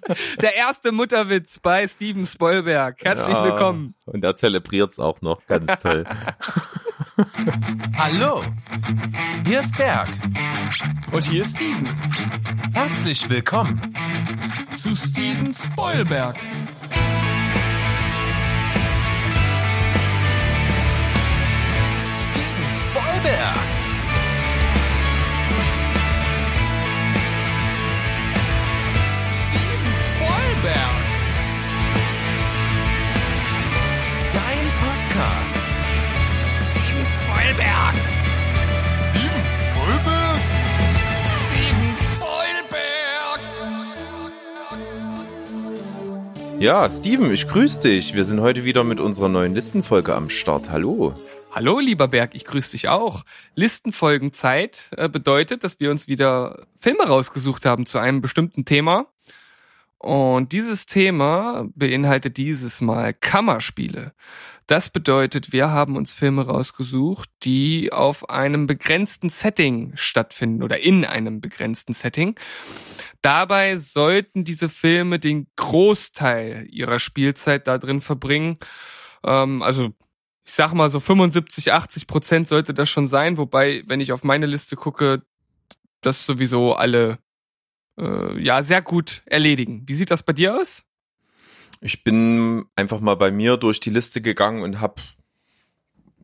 Der erste Mutterwitz bei Steven Spoilberg. Herzlich ja, willkommen. Und er zelebriert's auch noch ganz toll. Hallo, hier ist Berg. Und hier ist Steven. Herzlich willkommen zu Steven Spoilberg. Steven Spoilberg. Spoilberg! Steven Spoilberg? Steven Spoilberg! Ja, Steven, ich grüße dich. Wir sind heute wieder mit unserer neuen Listenfolge am Start. Hallo. Hallo, lieber Berg, ich grüße dich auch. Listenfolgenzeit äh, bedeutet, dass wir uns wieder Filme rausgesucht haben zu einem bestimmten Thema. Und dieses Thema beinhaltet dieses Mal Kammerspiele. Das bedeutet, wir haben uns Filme rausgesucht, die auf einem begrenzten Setting stattfinden oder in einem begrenzten Setting. Dabei sollten diese Filme den Großteil ihrer Spielzeit da drin verbringen. Ähm, also ich sag mal so 75, 80 Prozent sollte das schon sein, wobei, wenn ich auf meine Liste gucke, das sowieso alle äh, ja sehr gut erledigen. Wie sieht das bei dir aus? Ich bin einfach mal bei mir durch die Liste gegangen und habe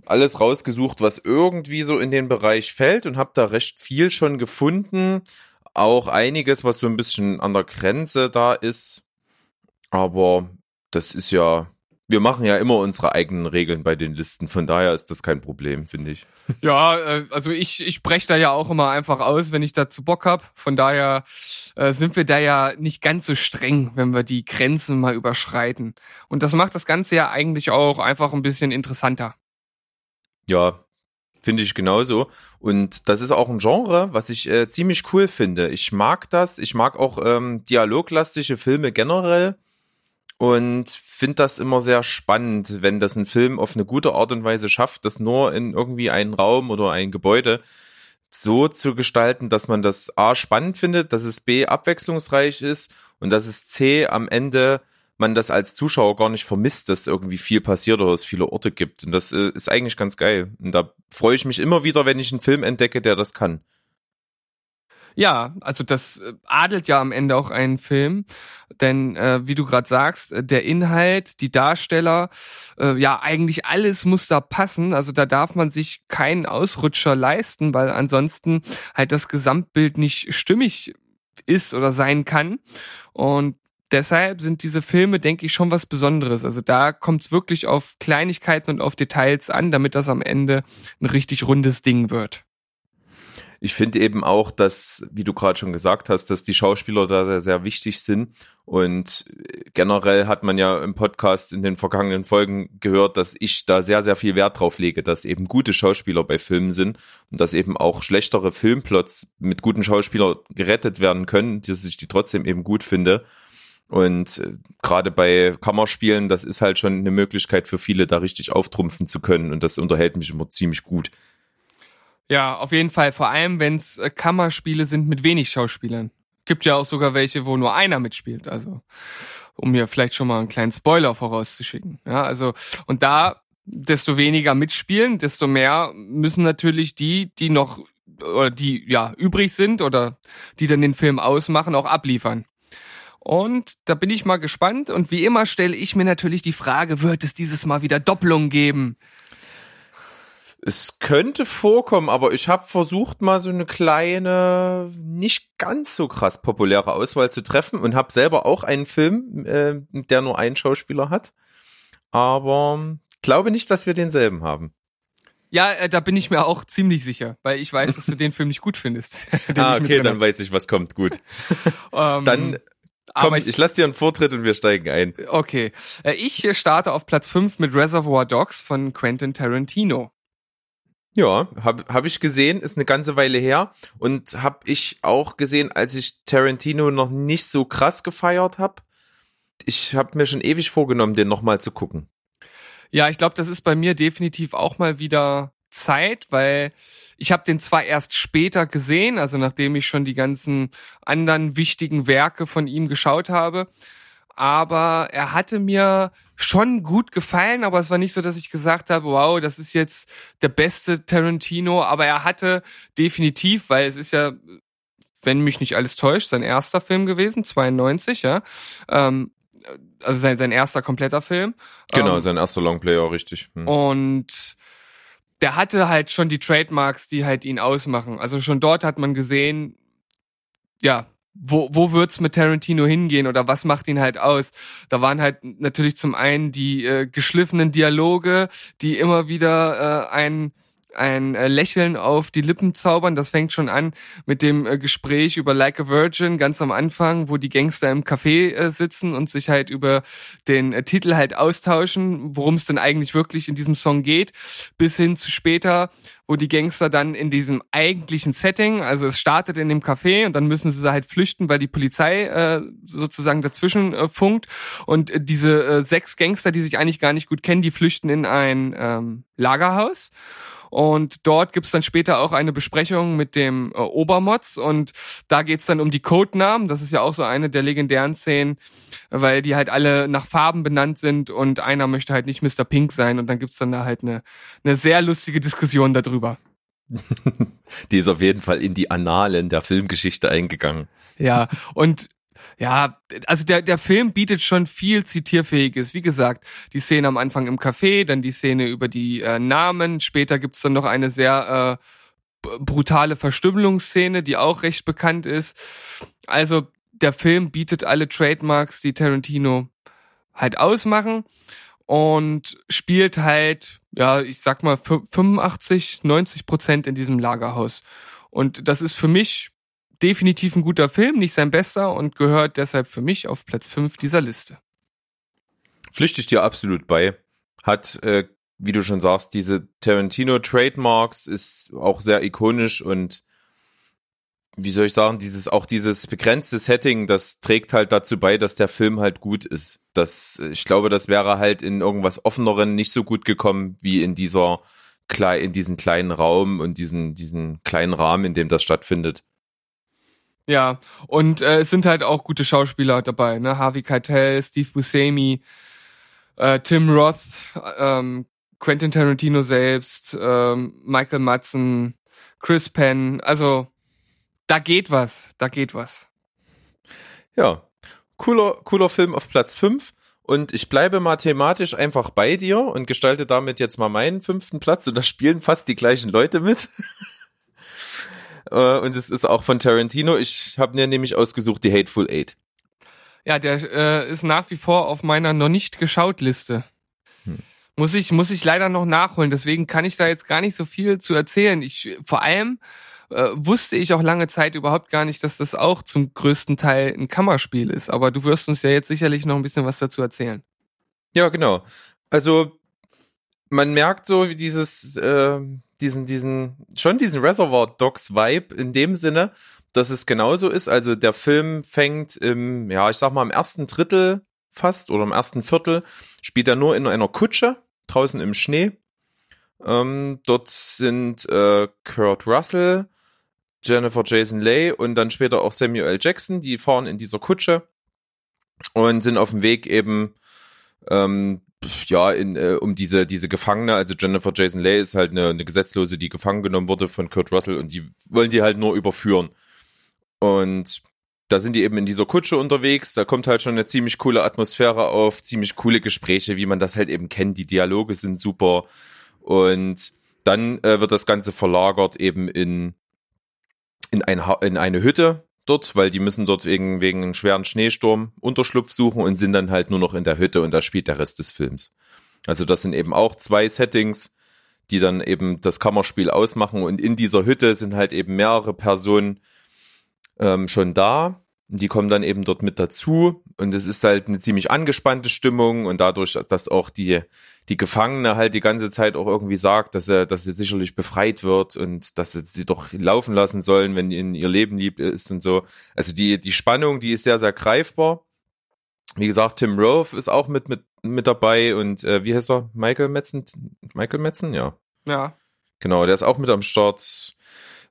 alles rausgesucht, was irgendwie so in den Bereich fällt und habe da recht viel schon gefunden. Auch einiges, was so ein bisschen an der Grenze da ist. Aber das ist ja wir machen ja immer unsere eigenen Regeln bei den Listen, von daher ist das kein Problem, finde ich. Ja, äh, also ich, ich breche da ja auch immer einfach aus, wenn ich dazu Bock hab. Von daher äh, sind wir da ja nicht ganz so streng, wenn wir die Grenzen mal überschreiten. Und das macht das Ganze ja eigentlich auch einfach ein bisschen interessanter. Ja, finde ich genauso. Und das ist auch ein Genre, was ich äh, ziemlich cool finde. Ich mag das. Ich mag auch ähm, dialoglastische Filme generell und finde das immer sehr spannend, wenn das ein Film auf eine gute Art und Weise schafft, das nur in irgendwie einen Raum oder ein Gebäude so zu gestalten, dass man das A spannend findet, dass es B abwechslungsreich ist und dass es C am Ende man das als Zuschauer gar nicht vermisst, dass irgendwie viel passiert oder es viele Orte gibt. Und das äh, ist eigentlich ganz geil. Und da freue ich mich immer wieder, wenn ich einen Film entdecke, der das kann. Ja, also das äh, adelt ja am Ende auch einen Film, denn äh, wie du gerade sagst, äh, der Inhalt, die Darsteller, äh, ja eigentlich alles muss da passen. Also da darf man sich keinen Ausrutscher leisten, weil ansonsten halt das Gesamtbild nicht stimmig ist oder sein kann. Und deshalb sind diese Filme, denke ich, schon was Besonderes. Also da kommt es wirklich auf Kleinigkeiten und auf Details an, damit das am Ende ein richtig rundes Ding wird ich finde eben auch, dass, wie du gerade schon gesagt hast, dass die Schauspieler da sehr, sehr wichtig sind. Und generell hat man ja im Podcast in den vergangenen Folgen gehört, dass ich da sehr, sehr viel Wert drauf lege, dass eben gute Schauspieler bei Filmen sind und dass eben auch schlechtere Filmplots mit guten Schauspielern gerettet werden können, dass ich die trotzdem eben gut finde. Und äh, gerade bei Kammerspielen, das ist halt schon eine Möglichkeit für viele, da richtig auftrumpfen zu können. Und das unterhält mich immer ziemlich gut. Ja, auf jeden Fall. Vor allem, wenn es äh, Kammerspiele sind mit wenig Schauspielern. Gibt ja auch sogar welche, wo nur einer mitspielt. Also, um mir vielleicht schon mal einen kleinen Spoiler vorauszuschicken. Ja, also, und da, desto weniger mitspielen, desto mehr müssen natürlich die, die noch, oder die, ja, übrig sind oder die dann den Film ausmachen, auch abliefern. Und da bin ich mal gespannt. Und wie immer stelle ich mir natürlich die Frage, wird es dieses Mal wieder Doppelung geben? Es könnte vorkommen, aber ich habe versucht, mal so eine kleine, nicht ganz so krass populäre Auswahl zu treffen und habe selber auch einen Film, äh, der nur einen Schauspieler hat. Aber glaube nicht, dass wir denselben haben. Ja, äh, da bin ich mir auch ziemlich sicher, weil ich weiß, dass du den Film nicht gut findest. ah, okay, dann weiß ich, was kommt. Gut. um, ähm, dann Komm, ich, ich lasse dir einen Vortritt und wir steigen ein. Okay. Äh, ich starte auf Platz 5 mit Reservoir Dogs von Quentin Tarantino. Ja, habe hab ich gesehen, ist eine ganze Weile her und habe ich auch gesehen, als ich Tarantino noch nicht so krass gefeiert habe. Ich habe mir schon ewig vorgenommen, den nochmal zu gucken. Ja, ich glaube, das ist bei mir definitiv auch mal wieder Zeit, weil ich habe den zwar erst später gesehen, also nachdem ich schon die ganzen anderen wichtigen Werke von ihm geschaut habe, aber er hatte mir schon gut gefallen, aber es war nicht so, dass ich gesagt habe, wow, das ist jetzt der beste Tarantino, aber er hatte definitiv, weil es ist ja, wenn mich nicht alles täuscht, sein erster Film gewesen, 92, ja, ähm, also sein, sein erster kompletter Film. Genau, Ähm, sein erster Longplayer, richtig. Hm. und der hatte halt schon die Trademarks, die halt ihn ausmachen. Also schon dort hat man gesehen, ja, wo, wo wird's mit Tarantino hingehen oder was macht ihn halt aus? Da waren halt natürlich zum einen die äh, geschliffenen Dialoge, die immer wieder äh, ein ein äh, Lächeln auf die Lippen zaubern. Das fängt schon an mit dem äh, Gespräch über Like a Virgin ganz am Anfang, wo die Gangster im Café äh, sitzen und sich halt über den Titel halt austauschen, worum es denn eigentlich wirklich in diesem Song geht, bis hin zu später, wo die Gangster dann in diesem eigentlichen Setting, also es startet in dem Café und dann müssen sie halt flüchten, weil die Polizei äh, sozusagen dazwischen äh, funkt und äh, diese sechs Gangster, die sich eigentlich gar nicht gut kennen, die flüchten in ein ähm, Lagerhaus. Und dort gibt's dann später auch eine Besprechung mit dem äh, Obermotz und da geht's dann um die Codenamen. Das ist ja auch so eine der legendären Szenen, weil die halt alle nach Farben benannt sind und einer möchte halt nicht Mr. Pink sein und dann gibt's dann da halt eine, eine sehr lustige Diskussion darüber. Die ist auf jeden Fall in die Annalen der Filmgeschichte eingegangen. Ja, und ja, also der, der Film bietet schon viel Zitierfähiges. Wie gesagt, die Szene am Anfang im Café, dann die Szene über die äh, Namen. Später gibt's dann noch eine sehr äh, brutale Verstümmelungsszene, die auch recht bekannt ist. Also der Film bietet alle Trademarks, die Tarantino halt ausmachen und spielt halt, ja, ich sag mal, fü- 85, 90 Prozent in diesem Lagerhaus. Und das ist für mich definitiv ein guter Film, nicht sein bester und gehört deshalb für mich auf Platz 5 dieser Liste. Pflichte ich dir absolut bei. Hat, äh, wie du schon sagst, diese Tarantino Trademarks ist auch sehr ikonisch und wie soll ich sagen, dieses, auch dieses begrenzte Setting, das trägt halt dazu bei, dass der Film halt gut ist. Das, ich glaube, das wäre halt in irgendwas offeneren nicht so gut gekommen, wie in dieser, in diesen kleinen Raum und diesen, diesen kleinen Rahmen, in dem das stattfindet. Ja, und äh, es sind halt auch gute Schauspieler dabei, ne? Harvey Keitel, Steve Buscemi, äh, Tim Roth, ähm, Quentin Tarantino selbst, ähm, Michael Madsen, Chris Penn, also da geht was, da geht was. Ja, cooler, cooler Film auf Platz 5. Und ich bleibe mathematisch einfach bei dir und gestalte damit jetzt mal meinen fünften Platz. Und da spielen fast die gleichen Leute mit. Äh, und es ist auch von Tarantino. Ich habe mir nämlich ausgesucht die Hateful Eight. Ja, der äh, ist nach wie vor auf meiner noch nicht geschaut Liste. Muss ich muss ich leider noch nachholen, deswegen kann ich da jetzt gar nicht so viel zu erzählen. Ich vor allem äh, wusste ich auch lange Zeit überhaupt gar nicht, dass das auch zum größten Teil ein Kammerspiel ist, aber du wirst uns ja jetzt sicherlich noch ein bisschen was dazu erzählen. Ja, genau. Also man merkt so wie dieses, äh, diesen, diesen, schon diesen Reservoir Dogs Vibe in dem Sinne, dass es genauso ist. Also der Film fängt im, ja, ich sag mal im ersten Drittel fast oder im ersten Viertel spielt er nur in einer Kutsche draußen im Schnee. Ähm, dort sind äh, Kurt Russell, Jennifer Jason Leigh und dann später auch Samuel L. Jackson, die fahren in dieser Kutsche und sind auf dem Weg eben ähm, ja, in, äh, um diese, diese Gefangene, also Jennifer Jason Leigh ist halt eine, eine Gesetzlose, die gefangen genommen wurde von Kurt Russell und die wollen die halt nur überführen. Und da sind die eben in dieser Kutsche unterwegs, da kommt halt schon eine ziemlich coole Atmosphäre auf, ziemlich coole Gespräche, wie man das halt eben kennt, die Dialoge sind super. Und dann äh, wird das Ganze verlagert eben in, in, ein, in eine Hütte dort, weil die müssen dort wegen, wegen einem schweren Schneesturm Unterschlupf suchen und sind dann halt nur noch in der Hütte und da spielt der Rest des Films. Also das sind eben auch zwei Settings, die dann eben das Kammerspiel ausmachen und in dieser Hütte sind halt eben mehrere Personen ähm, schon da. Die kommen dann eben dort mit dazu und es ist halt eine ziemlich angespannte Stimmung und dadurch, dass auch die, die Gefangene halt die ganze Zeit auch irgendwie sagt, dass er, dass sie sicherlich befreit wird und dass sie sie doch laufen lassen sollen, wenn ihnen ihr Leben lieb ist und so. Also die, die Spannung, die ist sehr, sehr greifbar. Wie gesagt, Tim Roth ist auch mit, mit, mit dabei und äh, wie heißt er? Michael Metzen? Michael Metzen, ja. Ja. Genau, der ist auch mit am Start.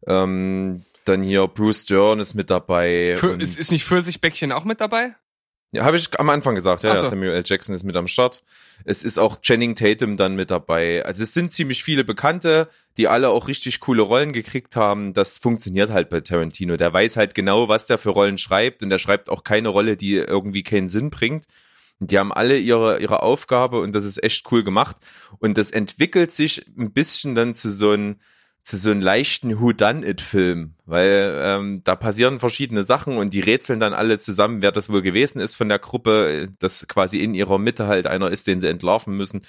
Ähm, dann hier Bruce Dern ist mit dabei. Für, ist, ist nicht Pfirsichbäckchen auch mit dabei? Ja, habe ich am Anfang gesagt, ja, so. Samuel L. Jackson ist mit am Start. Es ist auch Channing Tatum dann mit dabei. Also es sind ziemlich viele Bekannte, die alle auch richtig coole Rollen gekriegt haben. Das funktioniert halt bei Tarantino. Der weiß halt genau, was der für Rollen schreibt und der schreibt auch keine Rolle, die irgendwie keinen Sinn bringt. Und die haben alle ihre, ihre Aufgabe und das ist echt cool gemacht. Und das entwickelt sich ein bisschen dann zu so einem zu so einem leichten Who-Done-It-Film, weil ähm, da passieren verschiedene Sachen und die rätseln dann alle zusammen, wer das wohl gewesen ist von der Gruppe, dass quasi in ihrer Mitte halt einer ist, den sie entlarven müssen.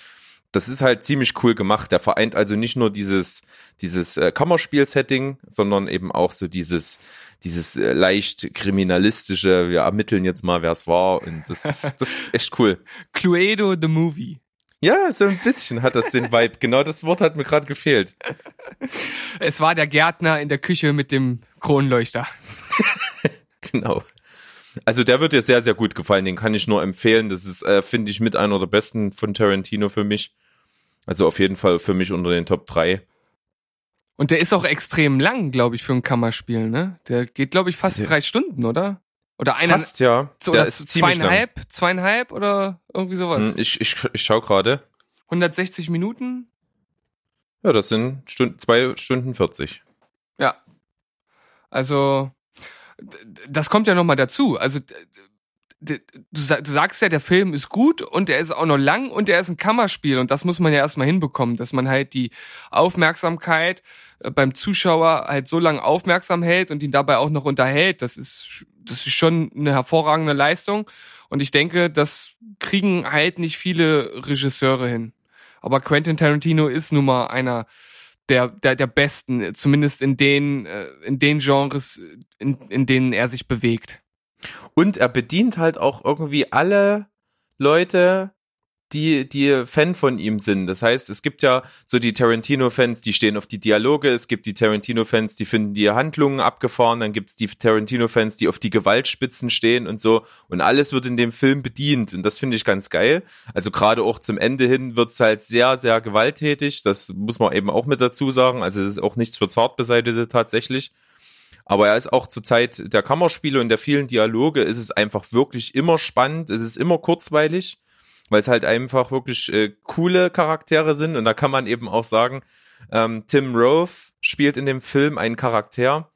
Das ist halt ziemlich cool gemacht. Der vereint also nicht nur dieses dieses äh, Kammerspiel-Setting, sondern eben auch so dieses dieses äh, leicht kriminalistische. Wir ermitteln jetzt mal, wer es war und das ist das ist echt cool. Cluedo the Movie. Ja, so ein bisschen hat das den Vibe. Genau das Wort hat mir gerade gefehlt. Es war der Gärtner in der Küche mit dem Kronleuchter. Genau. Also der wird dir sehr, sehr gut gefallen. Den kann ich nur empfehlen. Das ist, äh, finde ich, mit einer der besten von Tarantino für mich. Also auf jeden Fall für mich unter den Top 3. Und der ist auch extrem lang, glaube ich, für ein Kammerspiel, ne? Der geht, glaube ich, fast Der- drei Stunden, oder? Oder einer, Fast, ja. zu- Der oder ist ziemlich lang. zweieinhalb, zweieinhalb oder irgendwie sowas. Hm, Ich, ich, ich schau gerade. 160 Minuten? Ja, das sind Stunden, zwei Stunden 40. Ja. Also, das kommt ja nochmal dazu. Also, du, sa- du sagst ja, der Film ist gut und er ist auch noch lang und er ist ein Kammerspiel und das muss man ja erstmal hinbekommen, dass man halt die Aufmerksamkeit äh, beim Zuschauer halt so lange aufmerksam hält und ihn dabei auch noch unterhält. Das ist, das ist schon eine hervorragende Leistung und ich denke, das kriegen halt nicht viele Regisseure hin. Aber Quentin Tarantino ist nun mal einer der, der, der besten, zumindest in den, äh, in den Genres, in, in denen er sich bewegt. Und er bedient halt auch irgendwie alle Leute, die, die Fan von ihm sind. Das heißt, es gibt ja so die Tarantino-Fans, die stehen auf die Dialoge, es gibt die Tarantino-Fans, die finden die Handlungen abgefahren, dann gibt es die Tarantino-Fans, die auf die Gewaltspitzen stehen und so. Und alles wird in dem Film bedient. Und das finde ich ganz geil. Also gerade auch zum Ende hin wird's halt sehr, sehr gewalttätig. Das muss man eben auch mit dazu sagen. Also es ist auch nichts für Zartbeseitete tatsächlich. Aber er ist auch zur Zeit der Kammerspiele und der vielen Dialoge ist es einfach wirklich immer spannend. Es ist immer kurzweilig, weil es halt einfach wirklich äh, coole Charaktere sind. Und da kann man eben auch sagen, ähm, Tim Roth spielt in dem Film einen Charakter,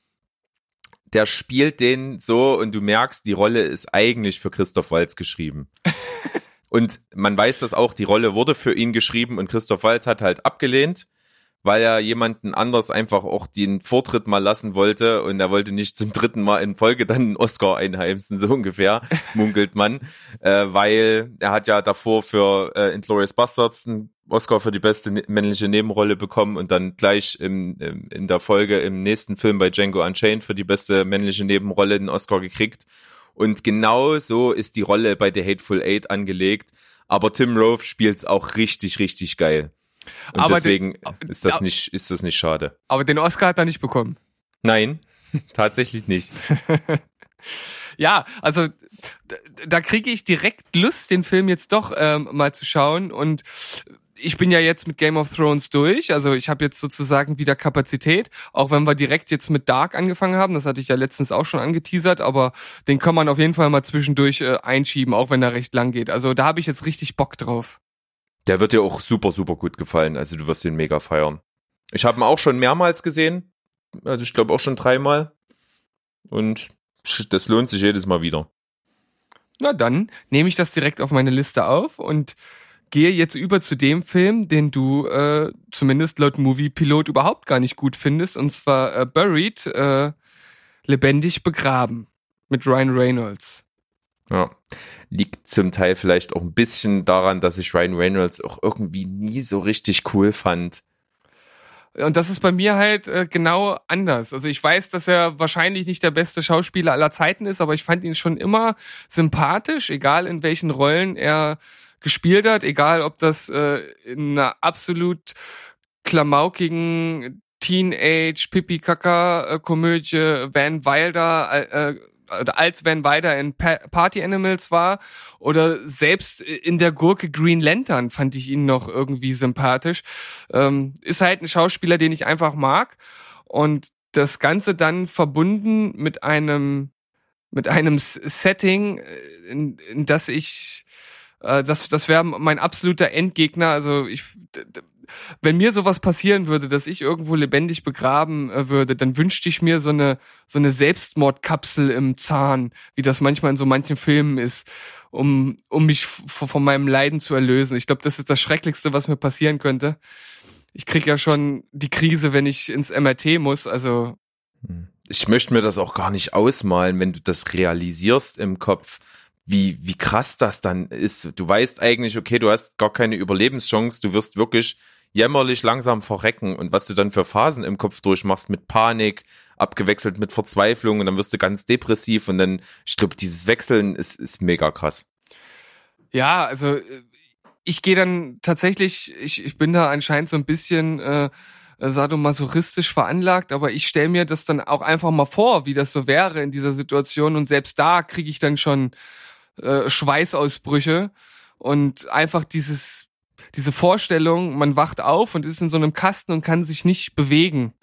der spielt den so und du merkst, die Rolle ist eigentlich für Christoph Waltz geschrieben. und man weiß das auch, die Rolle wurde für ihn geschrieben und Christoph Waltz hat halt abgelehnt weil er jemanden anders einfach auch den Vortritt mal lassen wollte und er wollte nicht zum dritten Mal in Folge dann einen Oscar einheimsen, so ungefähr, munkelt man, äh, weil er hat ja davor für äh, Inglourious Bastards einen Oscar für die beste ne männliche Nebenrolle bekommen und dann gleich im, im, in der Folge im nächsten Film bei Django Unchained für die beste männliche Nebenrolle den Oscar gekriegt. Und genau so ist die Rolle bei The Hateful Eight angelegt, aber Tim Roth spielt's auch richtig, richtig geil. Und Aber deswegen den- ist das nicht, ist das nicht schade. Aber den Oscar hat er nicht bekommen. Nein, tatsächlich nicht. Ja, also da kriege ich direkt Lust, den Film jetzt doch ähm, mal zu schauen. Und ich bin ja jetzt mit Game of Thrones durch. Also ich habe jetzt sozusagen wieder Kapazität, auch wenn wir direkt jetzt mit Dark angefangen haben. Das hatte ich ja letztens auch schon angeteasert, aber den kann man auf jeden Fall mal zwischendurch äh, einschieben, auch wenn er recht lang geht. Also da habe ich jetzt richtig Bock drauf. Der wird dir auch super, super gut gefallen. Also du wirst den mega feiern. Ich habe ihn auch schon mehrmals gesehen. Also ich glaube auch schon dreimal. Und das lohnt sich jedes Mal wieder. Na dann nehme ich das direkt auf meine Liste auf und gehe jetzt über zu dem Film, den du äh, zumindest laut Movie Pilot überhaupt gar nicht gut findest, und zwar äh, Buried, äh, lebendig begraben mit Ryan Reynolds. Ja. Liegt zum Teil vielleicht auch ein bisschen daran, dass ich Ryan Reynolds auch irgendwie nie so richtig cool fand. Und das ist bei mir halt äh, genau anders. Also ich weiß, dass er wahrscheinlich nicht der beste Schauspieler aller Zeiten ist, aber ich fand ihn schon immer sympathisch, egal in welchen Rollen er gespielt hat, egal ob das äh, in einer absolut klamaukigen Teenage Pipi Kaka Komödie Van Wilder äh, äh, als Van Weider in pa Party Animals war oder selbst in der Gurke Green Lantern fand ich ihn noch irgendwie sympathisch. Ähm, ist halt ein Schauspieler, den ich einfach mag und das Ganze dann verbunden mit einem mit einem Setting, äh, in, in das ich äh, das das wäre mein absoluter Endgegner. Also ich wenn mir sowas passieren würde, dass ich irgendwo lebendig begraben äh, würde, dann wünschte ich mir so eine so eine Selbstmordkapsel im Zahn, wie das manchmal in so manchen Filmen ist, um um mich von meinem Leiden zu erlösen. Ich glaube, das ist das Schrecklichste, was mir passieren könnte. Ich krieg ja schon die Krise, wenn ich ins MRT muss. Also ich möchte mir das auch gar nicht ausmalen, wenn du das realisierst im Kopf wie, wie krass das dann ist. Du weißt eigentlich, okay, du hast gar keine Überlebenschance, du wirst wirklich jämmerlich langsam verrecken. Und was du dann für Phasen im Kopf durchmachst mit Panik, abgewechselt mit Verzweiflung und dann wirst du ganz depressiv und dann, ich glaube, dieses Wechseln ist, ist mega krass. Ja, also ich gehe dann tatsächlich, ich, ich bin da anscheinend so ein bisschen äh, sadomasochistisch veranlagt, aber ich stelle mir das dann auch einfach mal vor, wie das so wäre in dieser Situation. Und selbst da kriege ich dann schon äh, Schweißausbrüche. Und einfach dieses diese Vorstellung, man wacht auf und ist in so einem Kasten und kann sich nicht bewegen.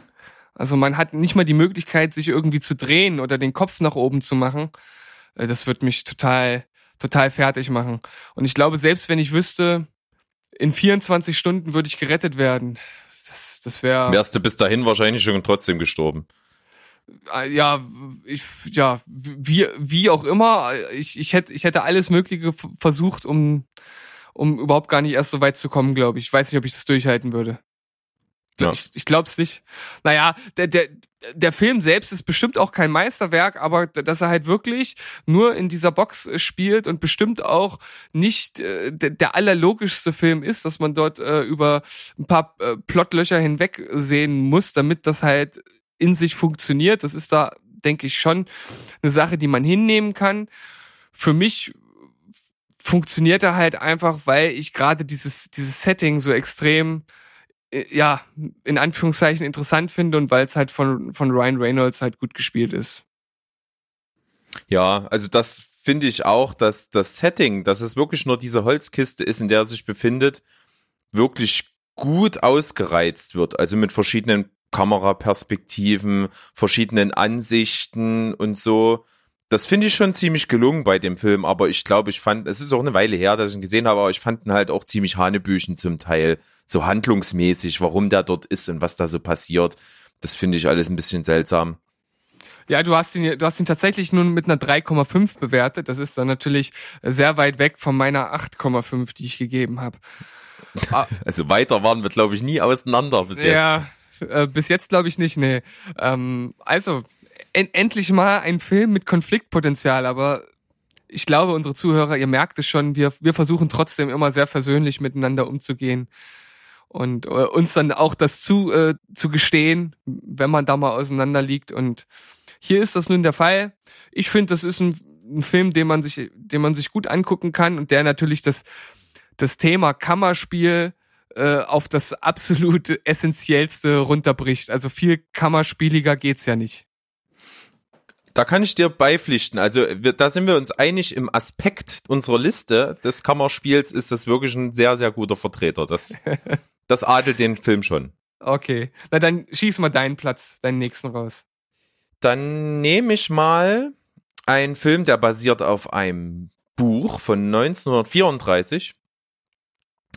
Also man hat nicht mal die Möglichkeit, sich irgendwie zu drehen oder den Kopf nach oben zu machen. Äh, das wird mich total, total fertig machen. Und ich glaube, selbst wenn ich wüsste, in 24 Stunden würde ich gerettet werden, das, das wäre. Wärst du bis dahin wahrscheinlich schon trotzdem gestorben. Äh, ja, ich, ja, wie, wie auch immer. Ich, ich hätte, ich hätte alles Mögliche versucht, um, um überhaupt gar nicht erst so weit zu kommen, glaube ich. Ich weiß nicht, ob ich das durchhalten würde. Ja. Ich, ich glaube es nicht. Naja, der, der, der Film selbst ist bestimmt auch kein Meisterwerk, aber dass er halt wirklich nur in dieser Box spielt und bestimmt auch nicht äh, der, der allerlogischste Film ist, dass man dort äh, über ein paar äh, Plotlöcher hinweg sehen muss, damit das halt in sich funktioniert. Das ist da, denke ich, schon eine Sache, die man hinnehmen kann. Für mich funktioniert er halt einfach, weil ich gerade dieses, dieses Setting so extrem, äh, ja, in Anführungszeichen interessant finde und weil es halt von, von Ryan Reynolds halt gut gespielt ist. Ja, also das finde ich auch, dass das Setting, dass es wirklich nur diese Holzkiste ist, in der er sich befindet, wirklich gut ausgereizt wird. Also mit verschiedenen Kameraperspektiven, verschiedenen Ansichten und so. Das finde ich schon ziemlich gelungen bei dem Film, aber ich glaube, ich fand, es ist auch eine Weile her, dass ich ihn gesehen habe, aber ich fand ihn halt auch ziemlich Hanebüchen zum Teil, so handlungsmäßig, warum der dort ist und was da so passiert. Das finde ich alles ein bisschen seltsam. Ja, du hast ihn, du hast ihn tatsächlich nur mit einer 3,5 bewertet. Das ist dann natürlich sehr weit weg von meiner 8,5, die ich gegeben habe. Also weiter waren wir, glaube ich, nie auseinander bis jetzt. Ja, äh, bis jetzt glaube ich nicht, nee. Ähm, also, en endlich mal ein Film mit Konfliktpotenzial, aber ich glaube, unsere Zuhörer, ihr merkt es schon, wir, wir versuchen trotzdem immer sehr versöhnlich miteinander umzugehen und äh, uns dann auch das zu, äh, zu gestehen, wenn man da mal auseinander liegt. Und hier ist das nun der Fall. Ich finde, das ist ein, ein Film, den man sich, den man sich gut angucken kann und der natürlich das, das Thema Kammerspiel äh, auf das absolut essentiellste runterbricht. Also viel kammerspieliger geht's ja nicht. Da kann ich dir beipflichten. Also wir, da sind wir uns einig im Aspekt unserer Liste des Kammerspiels ist das wirklich ein sehr, sehr guter Vertreter. Das, das adelt den Film schon. Okay. Na dann schieß mal deinen Platz, deinen nächsten raus. Dann nehme ich mal einen Film, der basiert auf einem Buch von 1934.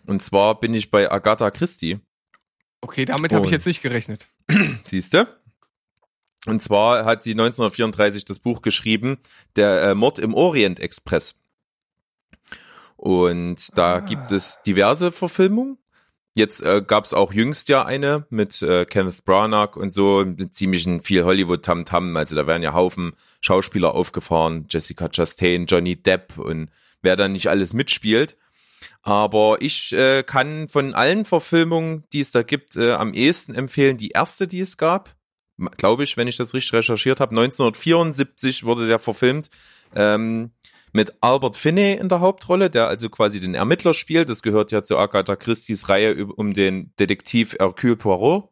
Und zwar bin ich bei Agatha Christie. Okay, damit habe ich jetzt nicht gerechnet. Siehste? Und zwar hat sie 1934 das Buch geschrieben, der äh, Mord im Orient Express. Und da ah. gibt es diverse Verfilmungen. Jetzt äh, gab es auch jüngst ja eine mit äh, Kenneth Branagh und so, mit ziemlichen viel Hollywood-Tam-Tam. Also da werden ja Haufen Schauspieler aufgefahren, Jessica Chastain, Johnny Depp und wer da nicht alles mitspielt. Aber ich äh, kann von allen Verfilmungen, die es da gibt, äh, am ehesten empfehlen die erste, die es gab. Glaube ich, wenn ich das richtig recherchiert habe. 1974 wurde der verfilmt. Ähm, mit Albert Finney in der Hauptrolle, der also quasi den Ermittler spielt. Das gehört ja zu Agatha Christie's Reihe um den Detektiv Hercule Poirot.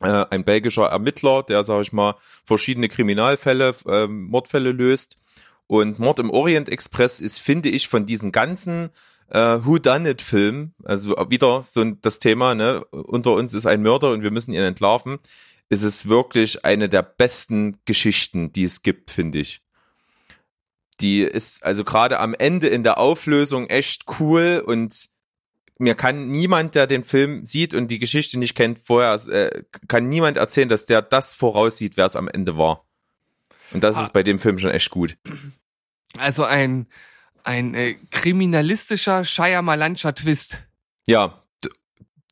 äh, ein belgischer Ermittler, der, sag ich mal, verschiedene Kriminalfälle, äh, Mordfälle löst. Und Mord im Orient Express ist, finde ich, von diesen ganzen äh, Who Done It Film, also wieder so das Thema, ne, unter uns ist ein Mörder und wir müssen ihn entlarven, ist es wirklich eine der besten Geschichten, die es gibt, finde ich. Die ist also gerade am Ende in der Auflösung echt cool und mir kann niemand, der den Film sieht und die Geschichte nicht kennt, vorher, äh, kann niemand erzählen, dass der das voraussieht, wer es am Ende war. Und das Ah. ist bei dem Film schon echt gut. Also ein, ein äh, kriminalistischer Shyamalanscher Twist. Ja,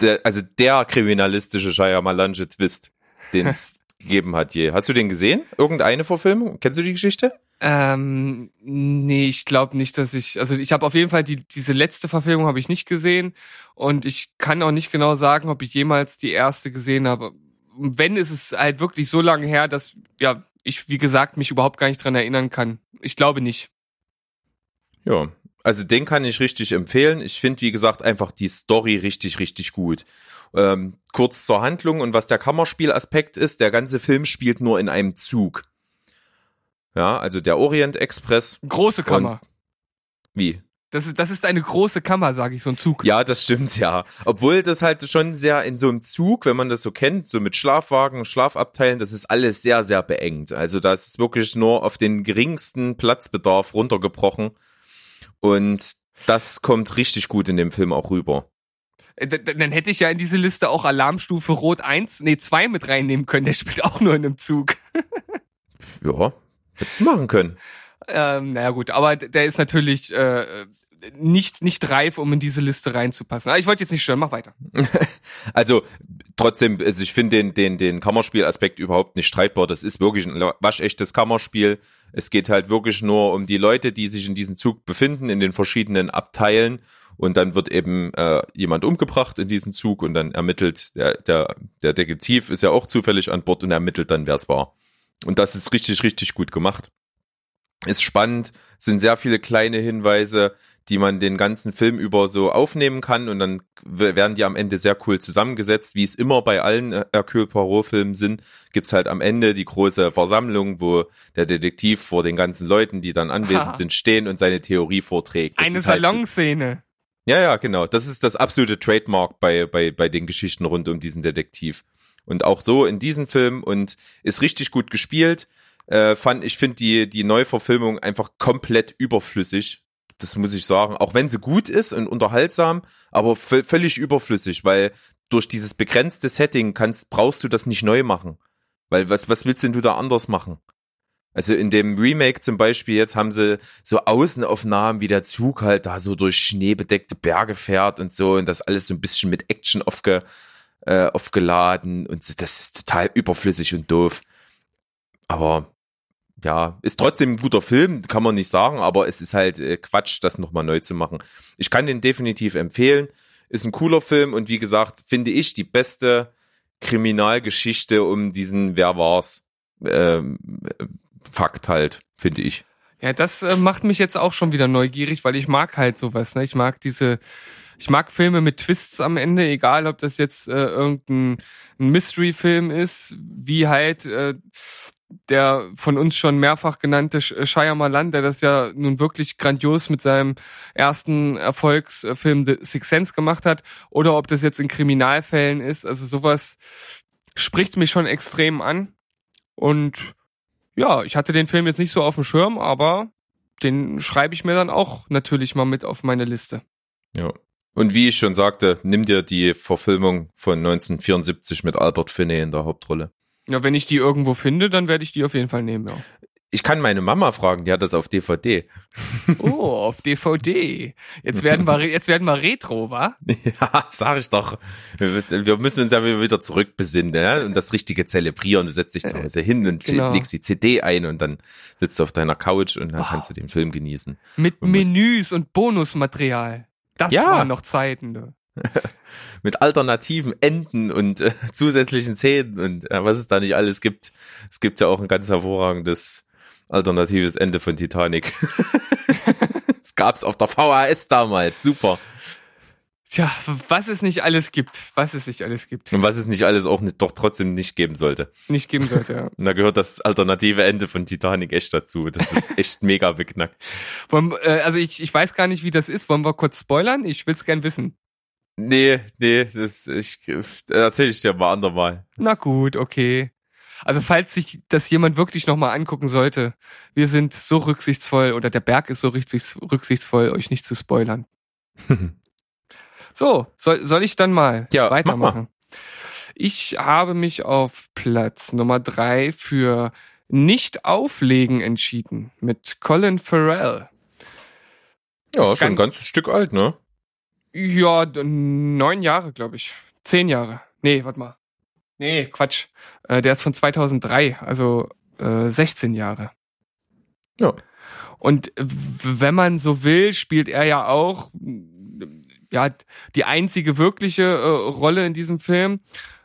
der, also der kriminalistische Shyamalanche Twist, den es gegeben hat je. Hast du den gesehen? Irgendeine Verfilmung? Kennst du die Geschichte? Ähm, nee, ich glaube nicht, dass ich, also ich habe auf jeden Fall die, diese letzte Verfilmung habe ich nicht gesehen und ich kann auch nicht genau sagen, ob ich jemals die erste gesehen habe. Wenn ist es halt wirklich so lange her, dass ja ich wie gesagt mich überhaupt gar nicht dran erinnern kann. Ich glaube nicht. Ja, also den kann ich richtig empfehlen. Ich finde, wie gesagt, einfach die Story richtig, richtig gut. Ähm, kurz zur Handlung und was der Kammerspielaspekt ist, der ganze Film spielt nur in einem Zug. Ja, also der Orient Express. Große Kammer. Wie? Das ist das ist eine große Kammer, sage ich, so ein Zug. Ja, das stimmt, ja. Obwohl das halt schon sehr in so einem Zug, wenn man das so kennt, so mit Schlafwagen, Schlafabteilen, das ist alles sehr, sehr beengt. Also da ist wirklich nur auf den geringsten Platzbedarf runtergebrochen. Und das kommt richtig gut in dem Film auch rüber. Äh, Dann hätte ich ja in diese Liste auch Alarmstufe Rot 1, nee 2 mit reinnehmen können. Der spielt auch nur in einem Zug. Ja, hättest du machen können. Ähm, naja gut, aber der ist natürlich äh, nicht nicht reif, um in diese Liste reinzupassen. Aber ich wollte jetzt nicht stören, mach weiter. Also trotzdem, also ich finde den, den, den Kammerspielaspekt überhaupt nicht streitbar. Das ist wirklich ein waschechtes Kammerspiel. Es geht halt wirklich nur um die Leute, die sich in diesem Zug befinden, in den verschiedenen Abteilen. Und dann wird eben äh, jemand umgebracht in diesem Zug und dann ermittelt, der, der, der Detektiv ist ja auch zufällig an Bord und ermittelt dann, wer es war. Und das ist richtig, richtig gut gemacht. Ist spannend, sind sehr viele kleine Hinweise, die man den ganzen Film über so aufnehmen kann und dann werden die am Ende sehr cool zusammengesetzt, wie es immer bei allen äh, Hercule Poirot Filmen sind, gibt's halt am Ende die große Versammlung, wo der Detektiv vor den ganzen Leuten, die dann anwesend Ha. sind, stehen und seine Theorie vorträgt. Das Eine ist halt so- Salonszene. ja, ja, genau. Das ist das absolute Trademark bei, bei, bei den Geschichten rund um diesen Detektiv. Und auch so in diesem Film und ist richtig gut gespielt. Äh, fand, ich finde die, die Neuverfilmung einfach komplett überflüssig. Das muss ich sagen. Auch wenn sie gut ist und unterhaltsam, aber vö- völlig überflüssig, weil durch dieses begrenzte Setting kannst, brauchst du das nicht neu machen. Weil was, was willst denn du da anders machen? Also in dem Remake zum Beispiel jetzt haben sie so Außenaufnahmen, wie der Zug halt da so durch schneebedeckte Berge fährt und so und das alles so ein bisschen mit Action aufge, äh, aufgeladen und so, das ist total überflüssig und doof. Aber ja, ist trotzdem ein guter Film, kann man nicht sagen, aber es ist halt äh, Quatsch, das nochmal neu zu machen. Ich kann den definitiv empfehlen. Ist ein cooler Film und wie gesagt, finde ich die beste Kriminalgeschichte um diesen Wer war's ähm, äh, Fakt halt, finde ich. Ja, das äh, macht mich jetzt auch schon wieder neugierig, weil ich mag halt sowas. Ne? Ich mag diese, ich mag Filme mit Twists am Ende, egal ob das jetzt äh, irgendein ein Mystery-Film ist, wie halt äh, der von uns schon mehrfach genannte Sh- Shyamalan, der das ja nun wirklich grandios mit seinem ersten Erfolgsfilm The Sixth Sense gemacht hat, oder ob das jetzt in Kriminalfällen ist. Also sowas spricht mich schon extrem an. Und ja, ich hatte den Film jetzt nicht so auf dem Schirm, aber den schreibe ich mir dann auch natürlich mal mit auf meine Liste. Ja. Und wie ich schon sagte, nimm dir die Verfilmung von 1974 mit Albert Finney in der Hauptrolle. Ja, wenn ich die irgendwo finde, dann werde ich die auf jeden Fall nehmen, ja. Ich kann meine Mama fragen, die hat das auf DVD. Oh, auf DVD. Jetzt werden wir, jetzt werden wir Retro, wa? Ja, sag ich doch. Wir müssen uns ja wieder zurückbesinnen ja? und das Richtige zelebrieren. Du setzt dich zu Hause hin und Genau. legst die CD ein und dann sitzt du auf deiner Couch und dann Wow. kannst du den Film genießen. Mit muss- Menüs und Bonusmaterial. Das Ja. waren noch Zeiten, ne? Mit alternativen Enden und äh, zusätzlichen Szenen und äh, was es da nicht alles gibt. Es gibt ja auch ein ganz hervorragendes alternatives Ende von Titanic. das gab's auf der VHS damals. Super. Tja, was es nicht alles gibt. Was es nicht alles gibt. Und was es nicht alles auch nicht, doch trotzdem nicht geben sollte. Nicht geben sollte, ja. Und da gehört das alternative Ende von Titanic echt dazu. Das ist echt mega beknackt. Wollen, äh, also ich, ich weiß gar nicht, wie das ist. Wollen wir kurz spoilern? Ich will's gern wissen. Nee, nee, das ich erzähle ich dir mal andermal. Na gut, okay. Also falls sich das jemand wirklich nochmal angucken sollte, wir sind so rücksichtsvoll oder der Berg ist so rücksichts, rücksichtsvoll, euch nicht zu spoilern. So, soll, soll ich dann mal Ja, mach weitermachen? Ich habe mich auf Platz Nummer drei für Nicht auflegen entschieden mit Colin Farrell. Ja, schon ein ganz- ganzes Stück alt, ne? Ja, neun Jahre, glaube ich. Zehn Jahre. Nee, warte mal. Nee, Quatsch. Äh, der ist von 2003, also äh, 16 Jahre. Ja. Und wenn man so will, spielt er ja auch ja die einzige wirkliche äh, Rolle in diesem Film.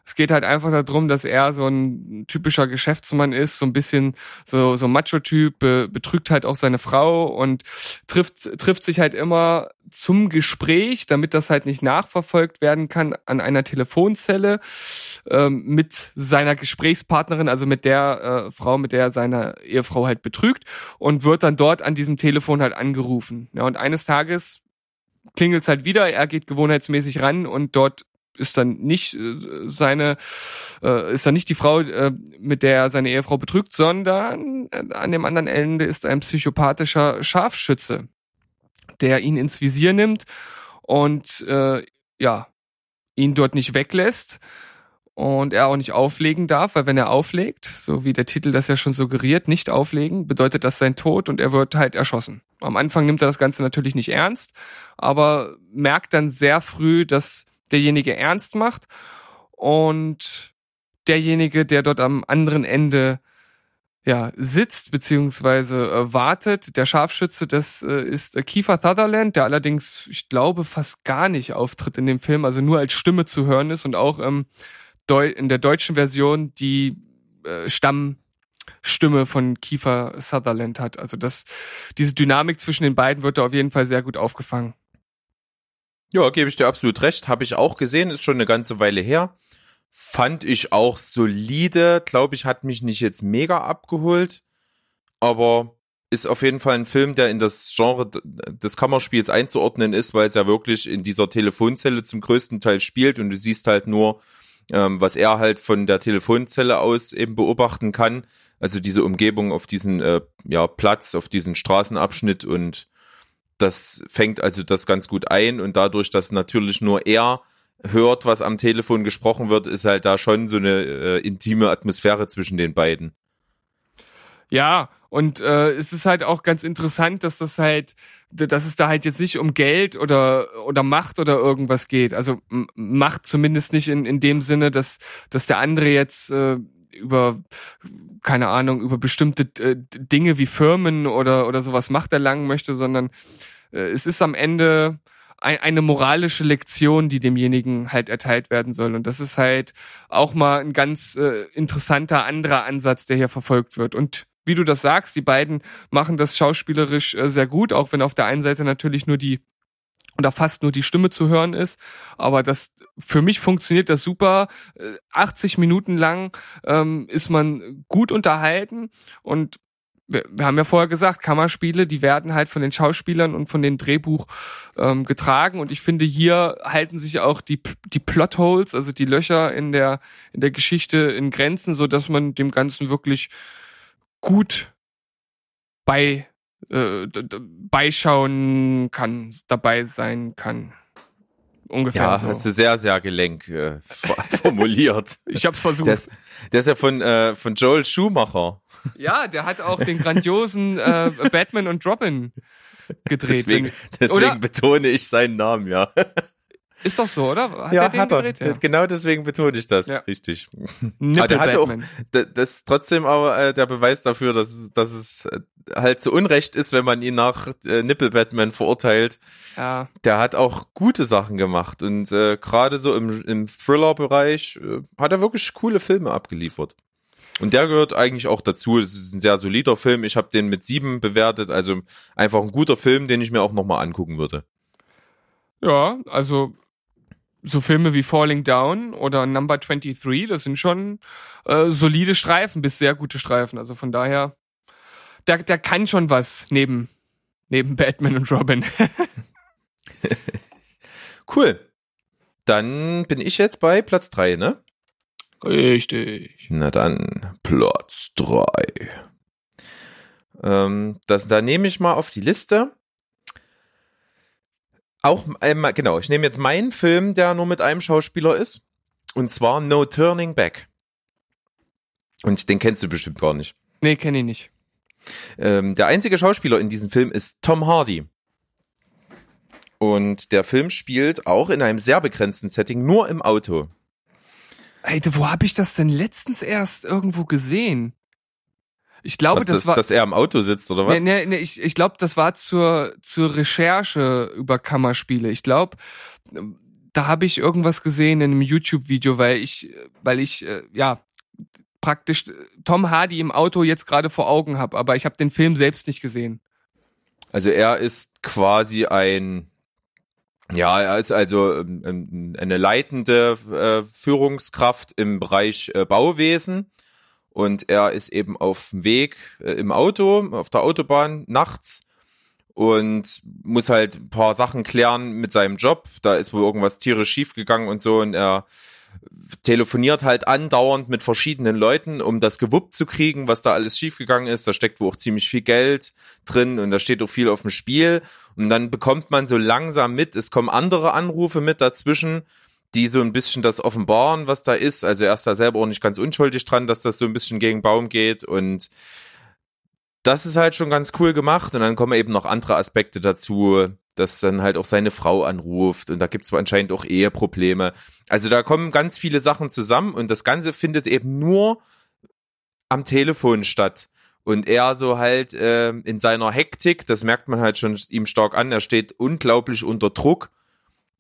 Es geht halt einfach darum, dass er so ein typischer Geschäftsmann ist, so ein bisschen so so Macho-Typ, be betrügt halt auch seine Frau und trifft trifft sich halt immer zum Gespräch, damit das halt nicht nachverfolgt werden kann, an einer Telefonzelle ähm, mit seiner Gesprächspartnerin, also mit der äh, Frau, mit der er seine Ehefrau halt betrügt und wird dann dort an diesem Telefon halt angerufen. Ja, und eines Tages klingelt's halt wieder, er geht gewohnheitsmäßig ran und dort ist dann nicht äh, seine, äh, ist dann nicht die Frau, äh, mit der er seine Ehefrau betrügt, sondern an dem anderen Ende ist ein psychopathischer Scharfschütze, der ihn ins Visier nimmt und äh, ja, ihn dort nicht weglässt und er auch nicht auflegen darf, weil wenn er auflegt, so wie der Titel das ja schon suggeriert, nicht auflegen, bedeutet das sein Tod und er wird halt erschossen. Am Anfang nimmt er das Ganze natürlich nicht ernst, aber merkt dann sehr früh, dass derjenige ernst macht und derjenige, der dort am anderen Ende ja, sitzt beziehungsweise äh, wartet. Der Scharfschütze, das äh, ist äh, Kiefer Sutherland, der allerdings, ich glaube, fast gar nicht auftritt in dem Film, also nur als Stimme zu hören ist und auch ähm, in der deutschen Version die äh, Stammstimme von Kiefer Sutherland hat. Also das, diese Dynamik zwischen den beiden wird da auf jeden Fall sehr gut aufgefangen. Ja, gebe ich dir absolut recht. Habe ich auch gesehen, ist schon eine ganze Weile her. Fand ich auch solide. Glaube ich, hat mich nicht jetzt mega abgeholt. Aber ist auf jeden Fall ein Film, der in das Genre des Kammerspiels einzuordnen ist, weil es ja wirklich in dieser Telefonzelle zum größten Teil spielt und du siehst halt nur, ähm, was er halt von der Telefonzelle aus eben beobachten kann. Also diese Umgebung auf diesen äh, ja, Platz, auf diesen Straßenabschnitt und das fängt also das ganz gut ein und dadurch, dass natürlich nur er hört, was am Telefon gesprochen wird, ist halt da schon so eine äh, intime Atmosphäre zwischen den beiden. Ja, und äh, es ist halt auch ganz interessant, dass das halt, dass es da halt jetzt nicht um Geld oder oder Macht oder irgendwas geht. Also Macht zumindest nicht in, in dem Sinne, dass dass der andere jetzt äh, über keine Ahnung über bestimmte äh, Dinge wie Firmen oder oder sowas Macht erlangen möchte, sondern äh, es ist am Ende ein, eine moralische Lektion, die demjenigen halt erteilt werden soll. Und das ist halt auch mal ein ganz äh, interessanter anderer Ansatz, der hier verfolgt wird. Und wie du das sagst, die beiden machen das schauspielerisch äh, sehr gut, auch wenn auf der einen Seite natürlich nur die oder fast nur die Stimme zu hören ist. Aber das für mich funktioniert das super. Äh, 80 Minuten lang ähm, ist man gut unterhalten und wir, wir haben ja vorher gesagt, Kammerspiele, die werden halt von den Schauspielern und von dem Drehbuch ähm, getragen und ich finde hier halten sich auch die die Plotholes, also die Löcher in der in der Geschichte in Grenzen, so dass man dem Ganzen wirklich gut bei äh, beischauen kann, dabei sein kann. Ungefähr Ja, so. hast du sehr, sehr gelenk äh, formuliert. ich hab's versucht. Der ist, der ist ja von, äh, von Joel Schumacher. ja, der hat auch den grandiosen äh, Batman und Robin gedreht. Deswegen, deswegen betone ich seinen Namen, ja. Ist doch so, oder? Hat ja, er den hat er. gedreht? Ja. Genau deswegen betone ich das. Ja. Richtig. Nippel Aber der hatte auch, Batman. da- das ist trotzdem aber äh, der Beweis dafür, dass, es- dass es äh, halt zu Unrecht ist, wenn man ihn nach äh, Nippel Batman verurteilt. Ja. Der hat auch gute Sachen gemacht und äh, gerade so im, im Thriller-Bereich äh, hat er wirklich coole Filme abgeliefert. Und der gehört eigentlich auch dazu. Es ist ein sehr solider Film. Ich habe den mit sieben bewertet. Also einfach ein guter Film, den ich mir auch nochmal angucken würde. Ja, also so Filme wie Falling Down oder Number 23, das sind schon äh, solide Streifen bis sehr gute Streifen. Also von daher, der, der kann schon was neben, neben Batman und Robin. Cool. Dann bin ich jetzt bei Platz drei, ne? Richtig. Na dann, Platz drei. Ähm, das, da nehme ich mal auf die Liste. Auch, ähm, genau, ich nehme jetzt meinen Film, der nur mit einem Schauspieler ist. Und zwar No Turning Back. Und den kennst du bestimmt gar nicht. Nee, kenne ich nicht. Ähm, der einzige Schauspieler in diesem Film ist Tom Hardy. Und der Film spielt auch in einem sehr begrenzten Setting, nur im Auto. Alter, wo habe ich das denn letztens erst irgendwo gesehen? Ich glaube, Was, das dass, war. dass er im Auto sitzt, oder was? Nee, nee, nee, ich, ich glaube, das war zur, zur Recherche über Kammerspiele. Ich glaube, da habe ich irgendwas gesehen in einem YouTube-Video, weil ich, weil ich, äh, ja, praktisch Tom Hardy im Auto jetzt gerade vor Augen habe, aber ich habe den Film selbst nicht gesehen. Also er ist quasi ein, ja, er ist also ähm, ähm, eine leitende äh, Führungskraft im Bereich äh, Bauwesen und er ist eben auf dem Weg äh, im Auto, auf der Autobahn nachts und muss halt ein paar Sachen klären mit seinem Job. Da ist wohl irgendwas tierisch schiefgegangen und so und er telefoniert halt andauernd mit verschiedenen Leuten, um das gewuppt zu kriegen, was da alles schiefgegangen ist. Da steckt wohl auch ziemlich viel Geld drin und da steht auch viel auf dem Spiel. Und dann bekommt man so langsam mit, es kommen andere Anrufe mit dazwischen, die so ein bisschen das offenbaren, was da ist. Also er ist da selber auch nicht ganz unschuldig dran, dass das so ein bisschen gegen Baum geht und das ist halt schon ganz cool gemacht und dann kommen eben noch andere Aspekte dazu, dass dann halt auch seine Frau anruft und da gibt's anscheinend auch Eheprobleme. Also da kommen ganz viele Sachen zusammen und das Ganze findet eben nur am Telefon statt. Und er so halt äh, in seiner Hektik, das merkt man halt schon ihm stark an, er steht unglaublich unter Druck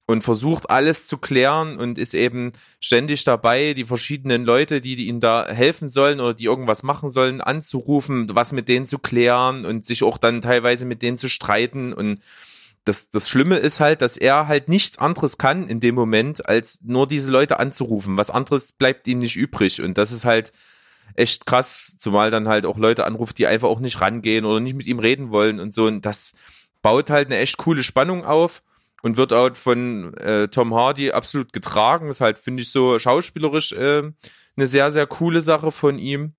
und versucht alles zu klären und ist eben ständig dabei, die verschiedenen Leute, die, die ihm da helfen sollen oder die irgendwas machen sollen, anzurufen, was mit denen zu klären und sich auch dann teilweise mit denen zu streiten und das, das Schlimme ist halt, dass er halt nichts anderes kann in dem Moment, als nur diese Leute anzurufen. Was anderes bleibt ihm nicht übrig. Und das ist halt echt krass, zumal dann halt auch Leute anruft, die einfach auch nicht rangehen oder nicht mit ihm reden wollen und so. Und das baut halt eine echt coole Spannung auf und wird auch von äh, Tom Hardy absolut getragen. Ist halt, finde ich, so schauspielerisch äh, eine sehr, sehr coole Sache von ihm.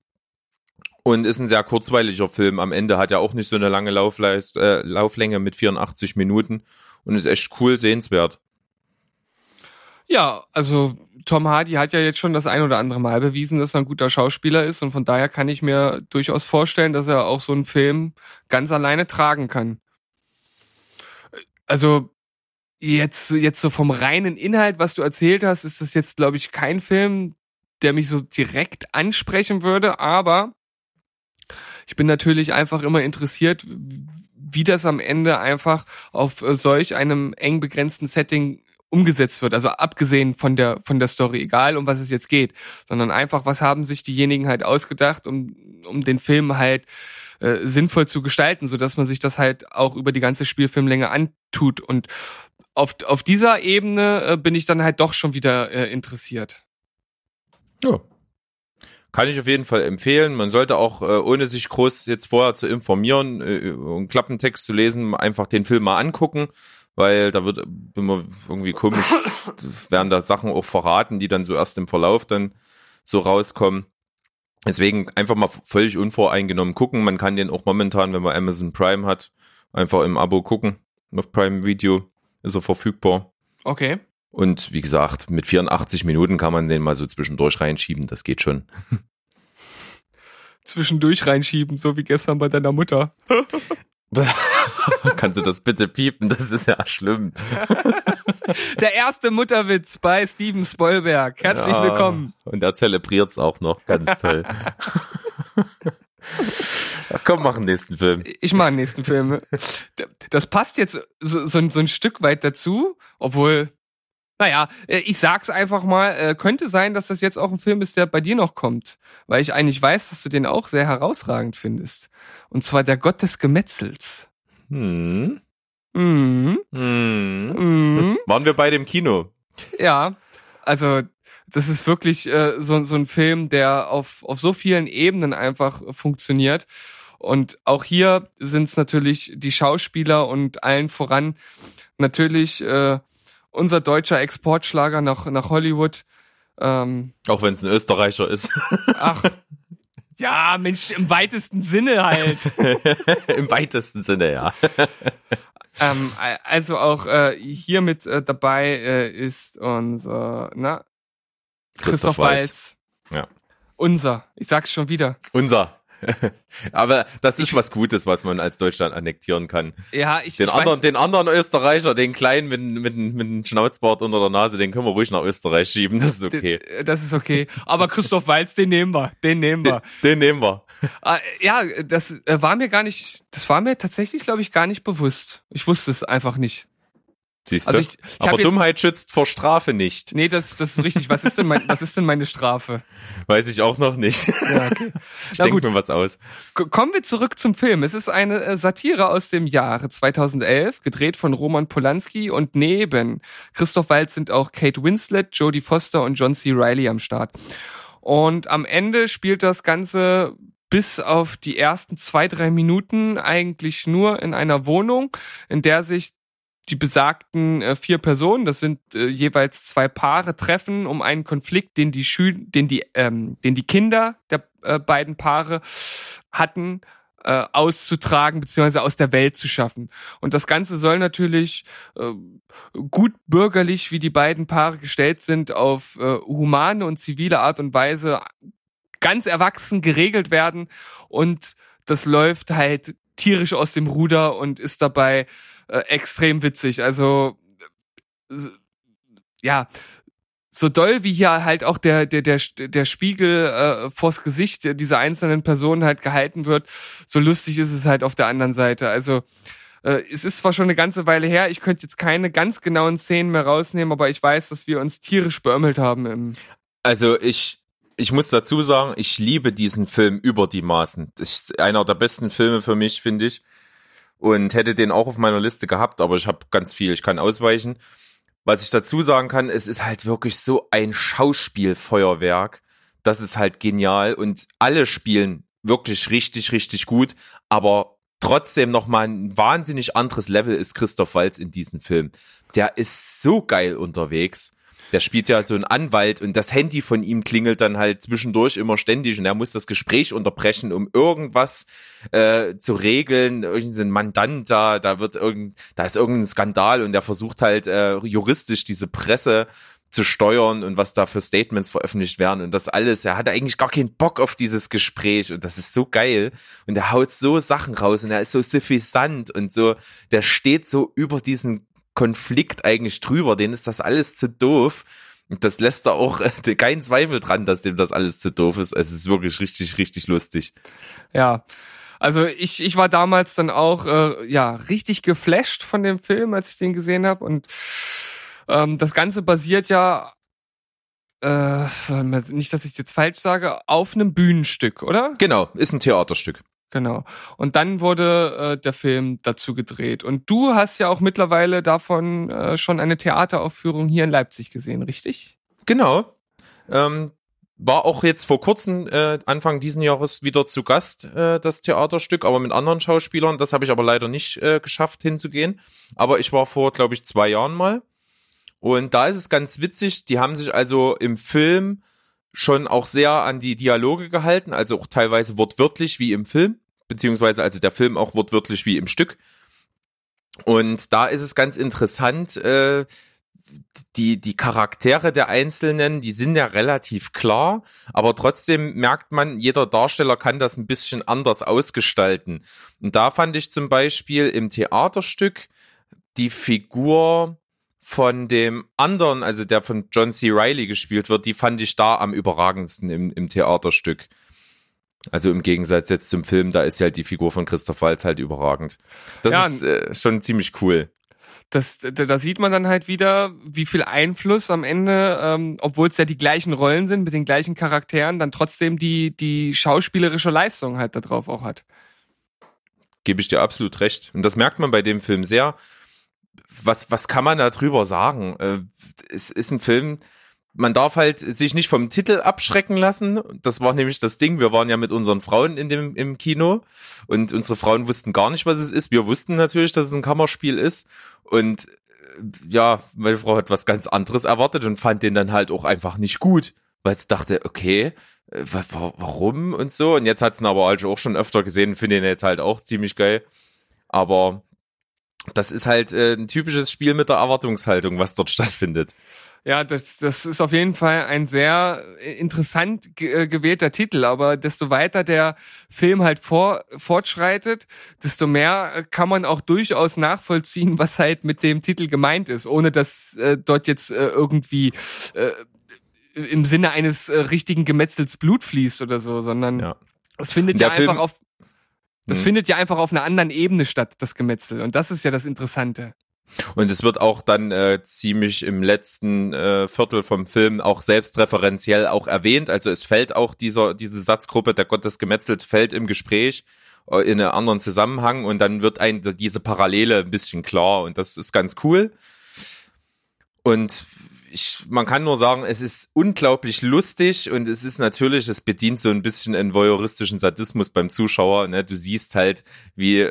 Und ist ein sehr kurzweiliger Film. Am Ende hat er auch nicht so eine lange Laufleist, äh, Lauflänge mit 84 Minuten und ist echt cool sehenswert. Ja, also Tom Hardy hat ja jetzt schon das ein oder andere Mal bewiesen, dass er ein guter Schauspieler ist und von daher kann ich mir durchaus vorstellen, dass er auch so einen Film ganz alleine tragen kann. Also jetzt jetzt so vom reinen Inhalt, was du erzählt hast, ist das jetzt glaube ich kein Film, der mich so direkt ansprechen würde, aber ich bin natürlich einfach immer interessiert, wie das am Ende einfach auf äh, solch einem eng begrenzten Setting umgesetzt wird. Also abgesehen von der, von der Story, egal um was es jetzt geht, sondern einfach, was haben sich diejenigen halt ausgedacht, um, um den Film halt äh, sinnvoll zu gestalten, so dass man sich das halt auch über die ganze Spielfilmlänge antut. Und auf, auf dieser Ebene äh, bin ich dann halt doch schon wieder äh, interessiert. Ja. Kann ich auf jeden Fall empfehlen. Man sollte auch, äh, ohne sich groß jetzt vorher zu informieren, äh, einen Klappentext zu lesen, einfach den Film mal angucken, weil da wird immer irgendwie komisch, werden da Sachen auch verraten, die dann so erst im Verlauf dann so rauskommen. Deswegen einfach mal völlig unvoreingenommen gucken. Man kann den auch momentan, wenn man Amazon Prime hat, einfach im Abo gucken. Auf Prime Video ist er verfügbar. Okay. Und wie gesagt, mit 84 Minuten kann man den mal so zwischendurch reinschieben, das geht schon. Zwischendurch reinschieben, so wie gestern bei deiner Mutter. Kannst du das bitte piepen? Das ist ja schlimm. Der erste Mutterwitz bei Steven Spoilberg. Herzlich Ja, willkommen. Und er zelebriert's auch noch, ganz toll. Ach, komm, mach den nächsten Film. Ich mache den nächsten Film. Das passt jetzt so, so, ein- so ein Stück weit dazu, obwohl, naja, äh, ich sag's einfach mal, äh, könnte sein, dass das jetzt auch ein Film ist, der bei dir noch kommt. Weil ich eigentlich weiß, dass du den auch sehr herausragend findest. Und zwar der Gott des Gemetzels. Hm. Mhm. Hm. Mhm. Waren wir beide im Kino? Ja, also das ist wirklich äh, so, so ein Film, der auf, auf so vielen Ebenen einfach funktioniert. Und auch hier sind es natürlich die Schauspieler und allen voran natürlich äh, unser deutscher Exportschlager nach, nach Hollywood. Ähm, Auch wenn es ein Österreicher ist. ach, ja, Mensch, im weitesten Sinne halt. Im weitesten Sinne, ja. ähm, also auch äh, hier mit äh, dabei äh, ist unser, na, Christoph, Christoph. Waltz. Ja. Unser. Ich sag's schon wieder. Unser. Aber das ist was Gutes, was man als Deutschland annektieren kann. Ja, ich, Den ich anderen, weiß, den anderen Österreicher, den kleinen mit, mit, mit einem Schnauzbart unter der Nase, den können wir ruhig nach Österreich schieben. Das ist okay. das ist okay. Aber Christoph Waltz, den nehmen wir. Den nehmen Den, wir. den nehmen wir. Ah, ja, das äh, war mir gar nicht, das war mir tatsächlich, glaube ich, gar nicht bewusst. Ich wusste es einfach nicht. Siehst Also ich- ich Aber jetzt- Dummheit schützt vor Strafe nicht. Nee, das, das ist richtig. Was ist denn mein, was ist denn meine Strafe? Weiß ich auch noch nicht. Ja, okay. Ich denke mir was aus. Kommen wir zurück zum Film. Es ist eine äh, Satire aus dem Jahre 2011, gedreht von Roman Polanski und neben Christoph Waltz sind auch Kate Winslet, Jodie Foster und John C. Reilly am Start. Und am Ende spielt das Ganze bis auf die ersten zwei, drei Minuten eigentlich nur in einer Wohnung, in der sich die besagten äh, vier Personen, das sind äh, jeweils zwei Paare, treffen, um einen Konflikt, den die Schül den die, ähm, den die Kinder der äh, beiden Paare hatten, äh, auszutragen beziehungsweise aus der Welt zu schaffen. Und das Ganze soll natürlich äh, gut bürgerlich, wie die beiden Paare gestellt sind, auf äh, humane und zivile Art und Weise ganz erwachsen geregelt werden. Und das läuft halt tierisch aus dem Ruder und ist dabei äh, extrem witzig. Also äh, ja, so doll wie hier halt auch der der der der Spiegel äh, vors Gesicht dieser einzelnen Personen halt gehalten wird, so lustig ist es halt auf der anderen Seite. Also äh, es ist zwar schon eine ganze Weile her, ich könnte jetzt keine ganz genauen Szenen mehr rausnehmen, aber ich weiß, dass wir uns tierisch beömmelt haben im Also ich, ich muss dazu sagen, ich liebe diesen Film über die Maßen. Das ist einer der besten Filme für mich, finde ich. Und hätte den auch auf meiner Liste gehabt, aber ich habe ganz viel, ich kann ausweichen. Was ich dazu sagen kann, es ist halt wirklich so ein Schauspielfeuerwerk. Das ist halt genial und alle spielen wirklich richtig, richtig gut, aber trotzdem nochmal ein wahnsinnig anderes Level ist Christoph Waltz in diesem Film. Der ist so geil unterwegs. Der spielt ja so einen Anwalt und das Handy von ihm klingelt dann halt zwischendurch immer ständig und er muss das Gespräch unterbrechen, um irgendwas äh, zu regeln. Irgendein Mandant da, da wird irgend, da ist irgendein Skandal und er versucht halt äh, juristisch diese Presse zu steuern und was da für Statements veröffentlicht werden und das alles. Er hat eigentlich gar keinen Bock auf dieses Gespräch und das ist so geil und er haut so Sachen raus und er ist so suffisant und so, der steht so über diesen Konflikt eigentlich drüber, denen ist das alles zu doof. Und das lässt da auch äh, keinen Zweifel dran, dass dem das alles zu doof ist. Es ist wirklich richtig, richtig lustig. Ja. Also ich, ich war damals dann auch äh, ja richtig geflasht von dem Film, als ich den gesehen habe. Und ähm, das Ganze basiert ja äh, nicht, dass ich jetzt falsch sage, auf einem Bühnenstück, oder? Genau, ist ein Theaterstück. Genau. Und dann wurde äh, der Film dazu gedreht. Und du hast ja auch mittlerweile davon äh, schon eine Theateraufführung hier in Leipzig gesehen, richtig? Genau. Ähm, war auch jetzt vor kurzem, äh, Anfang diesen Jahres, wieder zu Gast, äh, das Theaterstück, aber mit anderen Schauspielern. Das habe ich aber leider nicht äh, geschafft hinzugehen. Aber ich war vor, glaube ich, zwei Jahren mal. Und da ist es ganz witzig, die haben sich also im Film schon auch sehr an die Dialoge gehalten, also auch teilweise wortwörtlich wie im Film, beziehungsweise also der Film auch wortwörtlich wie im Stück. Und da ist es ganz interessant, äh, die, die Charaktere der Einzelnen, die sind ja relativ klar, aber trotzdem merkt man, jeder Darsteller kann das ein bisschen anders ausgestalten. Und da fand ich zum Beispiel im Theaterstück die Figur von dem anderen, also der von John C. Reilly gespielt wird, die fand ich da am überragendsten im, im Theaterstück. Also im Gegensatz jetzt zum Film, da ist ja halt die Figur von Christoph Waltz halt überragend. Das Ja, ist äh, schon ziemlich cool. Das, da, da sieht man dann halt wieder, wie viel Einfluss am Ende, ähm, obwohl es ja die gleichen Rollen sind mit den gleichen Charakteren, dann trotzdem die die schauspielerische Leistung halt darauf auch hat. Gebe ich dir absolut recht. Und das merkt man bei dem Film sehr. Was, was kann man da drüber sagen? Äh, es ist ein Film, man darf halt sich nicht vom Titel abschrecken lassen. Das war nämlich das Ding. Wir waren ja mit unseren Frauen in dem, im Kino und unsere Frauen wussten gar nicht, was es ist. Wir wussten natürlich, dass es ein Kammerspiel ist und äh, ja, meine Frau hat was ganz anderes erwartet und fand den dann halt auch einfach nicht gut, weil sie dachte, okay, äh, warum und so. Und jetzt hat sie ihn aber halt auch schon öfter gesehen, finde ihn jetzt halt auch ziemlich geil. Aber das ist halt äh, ein typisches Spiel mit der Erwartungshaltung, was dort stattfindet. Ja, das, das ist auf jeden Fall ein sehr interessant ge äh, gewählter Titel, aber desto weiter der Film halt vor, fortschreitet, desto mehr kann man auch durchaus nachvollziehen, was halt mit dem Titel gemeint ist, ohne dass äh, dort jetzt äh, irgendwie äh, im Sinne eines äh, richtigen Gemetzels Blut fließt oder so, sondern Ja. es findet ja einfach auf das Hm. findet ja einfach auf einer anderen Ebene statt, das Gemetzel. Und das ist ja das Interessante. Und es wird auch dann äh, ziemlich im letzten äh, Viertel vom Film auch selbstreferenziell auch erwähnt. Also es fällt auch dieser diese Satzgruppe der Gott des Gemetzelt fällt im Gespräch äh, in einen anderen Zusammenhang und dann wird ein diese Parallele ein bisschen klar und das ist ganz cool. Und ich, man kann nur sagen, es ist unglaublich lustig und es ist natürlich, es bedient so ein bisschen einen voyeuristischen Sadismus beim Zuschauer. Ne? Du siehst halt, wie,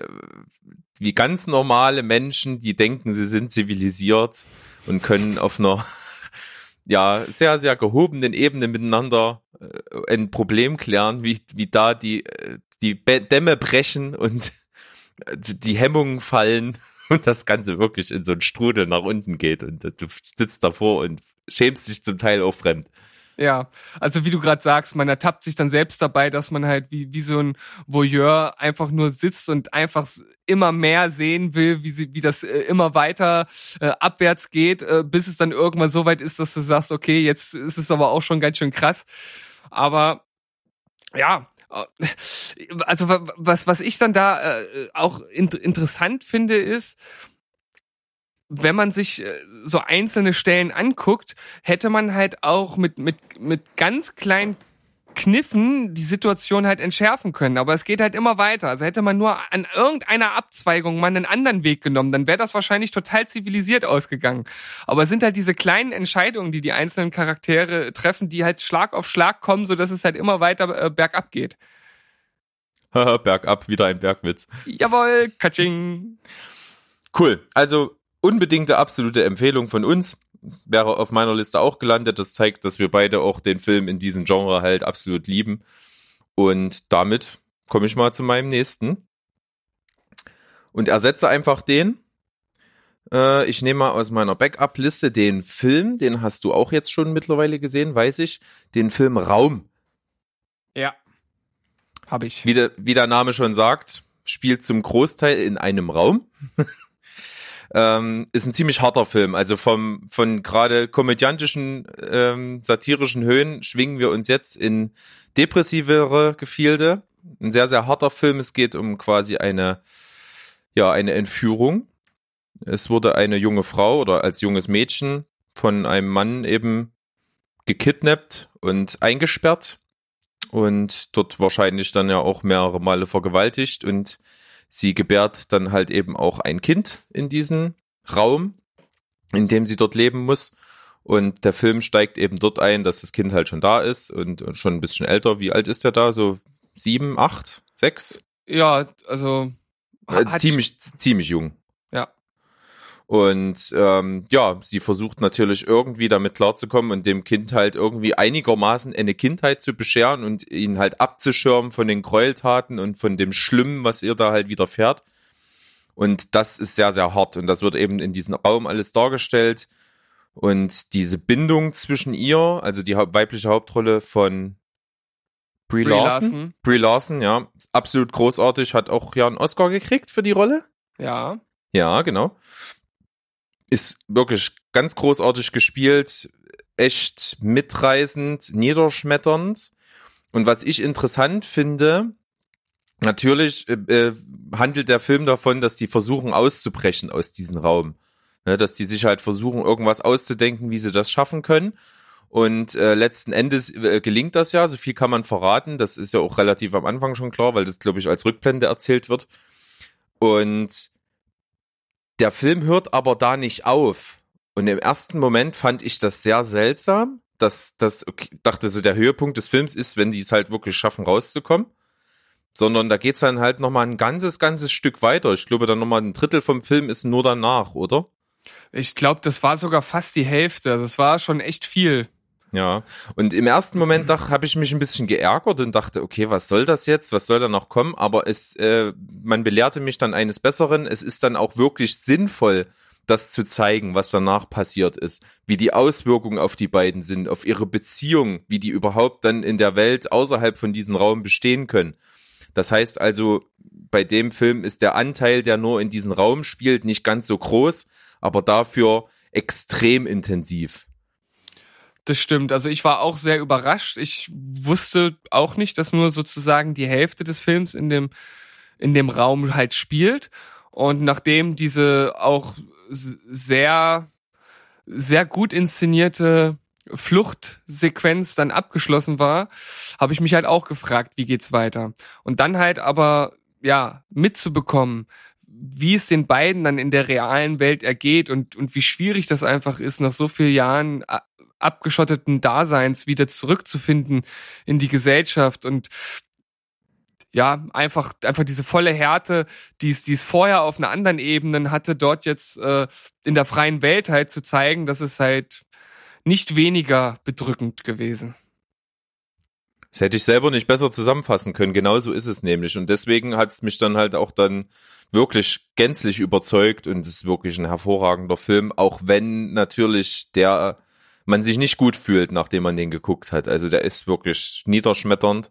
wie ganz normale Menschen, die denken, sie sind zivilisiert und können auf einer ja sehr, sehr gehobenen Ebene miteinander äh, ein Problem klären, wie, wie da die, äh, die Dämme brechen und äh, die Hemmungen fallen und das Ganze wirklich in so einen Strudel nach unten geht und du sitzt davor und schämst dich zum Teil auch fremd. Ja, also wie du gerade sagst, man ertappt sich dann selbst dabei, dass man halt wie, wie so ein Voyeur einfach nur sitzt und einfach immer mehr sehen will, wie, sie, wie das äh, immer weiter äh, abwärts geht, äh, bis es dann irgendwann so weit ist, dass du sagst, okay, jetzt ist es aber auch schon ganz schön krass. Aber ja, also wa- was, was ich dann da äh, auch int interessant finde, ist, wenn man sich äh, so einzelne Stellen anguckt, hätte man halt auch mit, mit, mit ganz kleinen Kniffen die Situation halt entschärfen können. Aber es geht halt immer weiter. Also hätte man nur an irgendeiner Abzweigung mal einen anderen Weg genommen, dann wäre das wahrscheinlich total zivilisiert ausgegangen. Aber es sind halt diese kleinen Entscheidungen, die die einzelnen Charaktere treffen, die halt Schlag auf Schlag kommen, so dass es halt immer weiter äh, bergab geht. Haha, Bergab, wieder ein Bergwitz. Jawohl, Katsching. Cool. Also unbedingte absolute Empfehlung von uns. Wäre auf meiner Liste auch gelandet. Das zeigt, dass wir beide auch den Film in diesem Genre halt absolut lieben. Und damit komme ich mal zu meinem nächsten. Und ersetze einfach den. Äh, ich nehme mal aus meiner Backup-Liste den Film, den hast du auch jetzt schon mittlerweile gesehen, weiß ich. Den Film Raum. Ja. Habe ich. Wie der, wie der Name schon sagt, spielt zum Großteil in einem Raum. ähm, ist ein ziemlich harter Film. Also vom, von gerade komödiantischen, ähm, satirischen Höhen schwingen wir uns jetzt in depressivere Gefilde. Ein sehr, sehr harter Film. Es geht um quasi eine, ja, eine Entführung. Es wurde eine junge Frau oder als junges Mädchen von einem Mann eben gekidnappt und eingesperrt und dort wahrscheinlich dann ja auch mehrere Male vergewaltigt und sie gebärt dann halt eben auch ein Kind in diesen Raum, in dem sie dort leben muss. Und der Film steigt eben dort ein, dass das Kind halt schon da ist und und schon ein bisschen älter. Wie alt ist der da? So sieben, acht, sechs? Ja, also Äh, ziemlich, ziemlich jung. Ja. Und ähm, ja, sie versucht natürlich irgendwie damit klarzukommen und dem Kind halt irgendwie einigermaßen eine Kindheit zu bescheren und ihn halt abzuschirmen von den Gräueltaten und von dem Schlimmen, was ihr da halt widerfährt. Und das ist sehr, sehr hart. Und das wird eben in diesem Raum alles dargestellt. Und diese Bindung zwischen ihr, also die weibliche Hauptrolle von Brie, Brie Larson. Larson. Brie Larson, ja, absolut großartig, hat auch ja einen Oscar gekriegt für die Rolle. Ja. Ja, genau. Ist wirklich ganz großartig gespielt, echt mitreißend, niederschmetternd. Und was ich interessant finde, natürlich äh, äh, handelt der Film davon, dass die versuchen auszubrechen aus diesem Raum. Ne, dass die sich halt versuchen, irgendwas auszudenken, wie sie das schaffen können. Und äh, letzten Endes äh, gelingt das ja, so viel kann man verraten. Das ist ja auch relativ am Anfang schon klar, weil das, glaube ich, als Rückblende erzählt wird. Und der Film hört aber da nicht auf. Und im ersten Moment fand ich das sehr seltsam, dass das okay, dachte so der Höhepunkt des Films ist, wenn die es halt wirklich schaffen rauszukommen, sondern da geht's dann halt noch mal ein ganzes ganzes Stück weiter. Ich glaube, dann noch mal ein Drittel vom Film ist nur danach, oder? Ich glaube, das war sogar fast die Hälfte. Das war schon echt viel. Ja, und im ersten Moment habe ich mich ein bisschen geärgert und dachte, okay, was soll das jetzt? Was soll da noch kommen? Aber es, äh, man belehrte mich dann eines Besseren. Es ist dann auch wirklich sinnvoll, das zu zeigen, was danach passiert ist, wie die Auswirkungen auf die beiden sind, auf ihre Beziehung, wie die überhaupt dann in der Welt außerhalb von diesem Raum bestehen können. Das heißt also, bei dem Film ist der Anteil, der nur in diesem Raum spielt, nicht ganz so groß, aber dafür extrem intensiv. Das stimmt. Also ich war auch sehr überrascht. Ich wusste auch nicht, dass nur sozusagen die Hälfte des Films in dem, in dem Raum halt spielt. Und nachdem diese auch sehr, sehr gut inszenierte Fluchtsequenz dann abgeschlossen war, habe ich mich halt auch gefragt, wie geht's weiter? Und dann halt aber, ja, mitzubekommen, wie es den beiden dann in der realen Welt ergeht und, und wie schwierig das einfach ist, nach so vielen Jahren abgeschotteten Daseins wieder zurückzufinden in die Gesellschaft und ja, einfach, einfach diese volle Härte, die es, die es vorher auf einer anderen Ebene hatte, dort jetzt äh, in der freien Welt halt zu zeigen, dass es halt nicht weniger bedrückend gewesen. Das hätte ich selber nicht besser zusammenfassen können. Genauso ist es nämlich. Und deswegen hat es mich dann halt auch dann wirklich gänzlich überzeugt und ist wirklich ein hervorragender Film, auch wenn natürlich der man sich nicht gut fühlt, nachdem man den geguckt hat. Also der ist wirklich niederschmetternd.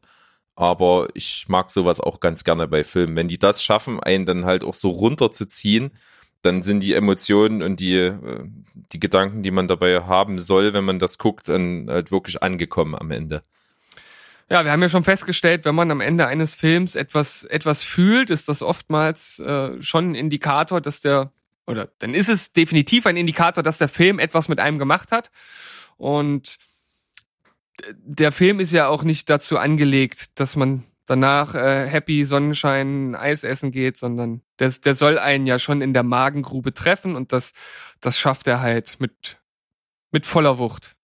Aber ich mag sowas auch ganz gerne bei Filmen. Wenn die das schaffen, einen dann halt auch so runterzuziehen, dann sind die Emotionen und die, äh, die Gedanken, die man dabei haben soll, wenn man das guckt, dann halt wirklich angekommen am Ende. Ja, wir haben ja schon festgestellt, wenn man am Ende eines Films etwas, etwas fühlt, ist das oftmals äh, schon ein Indikator, dass der, oder dann ist es definitiv ein Indikator, dass der Film etwas mit einem gemacht hat. Und der Film ist ja auch nicht dazu angelegt, dass man danach äh, happy Sonnenschein Eis essen geht, sondern der, der soll einen ja schon in der Magengrube treffen und das, das schafft er halt mit, mit voller Wucht.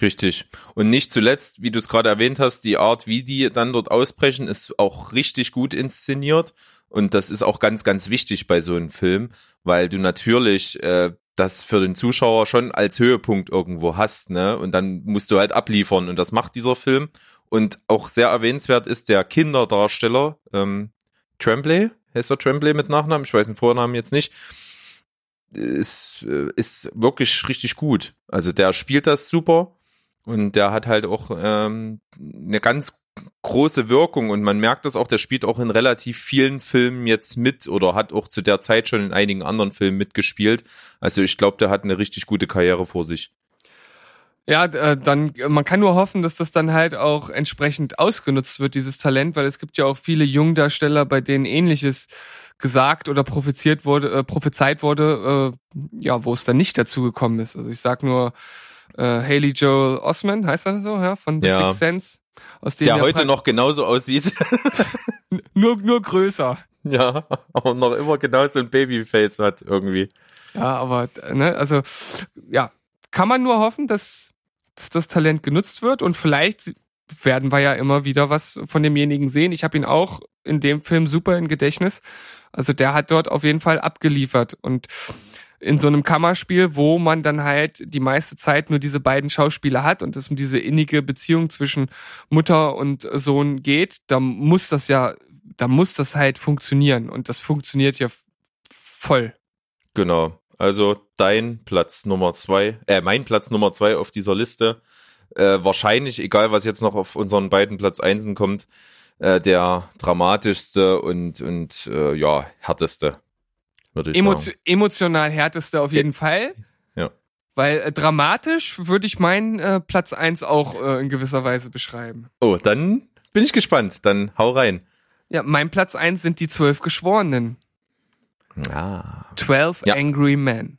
Richtig. Und nicht zuletzt, wie du es gerade erwähnt hast, die Art, wie die dann dort ausbrechen, ist auch richtig gut inszeniert. Und das ist auch ganz, ganz wichtig bei so einem Film, weil du natürlich äh, das für den Zuschauer schon als Höhepunkt irgendwo hast, ne? Und dann musst du halt abliefern. Und das macht dieser Film. Und auch sehr erwähnenswert ist der Kinderdarsteller, ähm, Tremblay, heißt er Tremblay mit Nachnamen? Ich weiß den Vornamen jetzt nicht. Ist, äh, ist wirklich richtig gut. Also der spielt das super und der hat halt auch ähm, eine ganz große Wirkung und man merkt das auch, der spielt auch in relativ vielen Filmen jetzt mit oder hat auch zu der Zeit schon in einigen anderen Filmen mitgespielt. Also ich glaube, der hat eine richtig gute Karriere vor sich. Ja, äh, dann man kann nur hoffen, dass das dann halt auch entsprechend ausgenutzt wird, dieses Talent, weil es gibt ja auch viele Jungdarsteller, bei denen ähnliches gesagt oder propheziert wurde, äh, prophezeit wurde, äh, ja, wo es dann nicht dazu gekommen ist. Also ich sag nur äh, Haley Joel Osman, heißt er so, ja, von The ja. Sixth Sense. Aus dem Der heute noch genauso aussieht. nur, nur größer. Ja, aber noch immer genauso ein Babyface hat irgendwie. Ja, aber, ne, also, ja, kann man nur hoffen, dass, dass das Talent genutzt wird und vielleicht werden wir ja immer wieder was von demjenigen sehen. Ich habe ihn auch in dem Film super in Gedächtnis. Also der hat dort auf jeden Fall abgeliefert und in so einem Kammerspiel, wo man dann halt die meiste Zeit nur diese beiden Schauspieler hat und es um diese innige Beziehung zwischen Mutter und Sohn geht, da muss das ja, da muss das halt funktionieren und das funktioniert ja voll. Genau. Also dein Platz Nummer zwei, äh, mein Platz Nummer zwei auf dieser Liste. Äh, wahrscheinlich, egal was jetzt noch auf unseren beiden Platz Einsen kommt, äh, der dramatischste und, und äh, ja, härteste würde ich Emo sagen. Emotional härteste auf jeden Fall. Ja. Weil äh, dramatisch würde ich meinen äh, Platz eins auch äh, in gewisser Weise beschreiben. Oh, dann bin ich gespannt. Dann hau rein. Ja, mein Platz eins sind die zwölf Geschworenen. Ah. Twelve ja. Angry Men.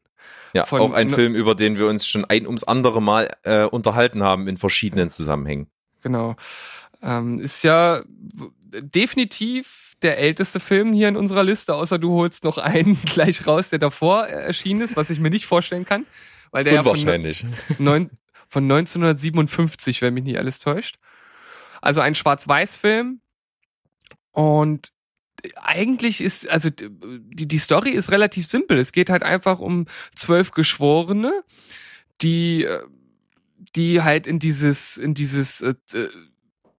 Ja, Von, auch ein Film, über den wir uns schon ein ums andere Mal äh, unterhalten haben in verschiedenen Zusammenhängen. Genau. Ähm, ist ja definitiv der älteste Film hier in unserer Liste, außer du holst noch einen gleich raus, der davor erschienen ist, was ich mir nicht vorstellen kann. Weil der Unwahrscheinlich. Ja von, neun, von 1957, wenn mich nicht alles täuscht. Also ein Schwarz-Weiß-Film. Und eigentlich ist, also die, die Story ist relativ simpel. Es geht halt einfach um zwölf Geschworene, die, die halt in dieses, in dieses äh,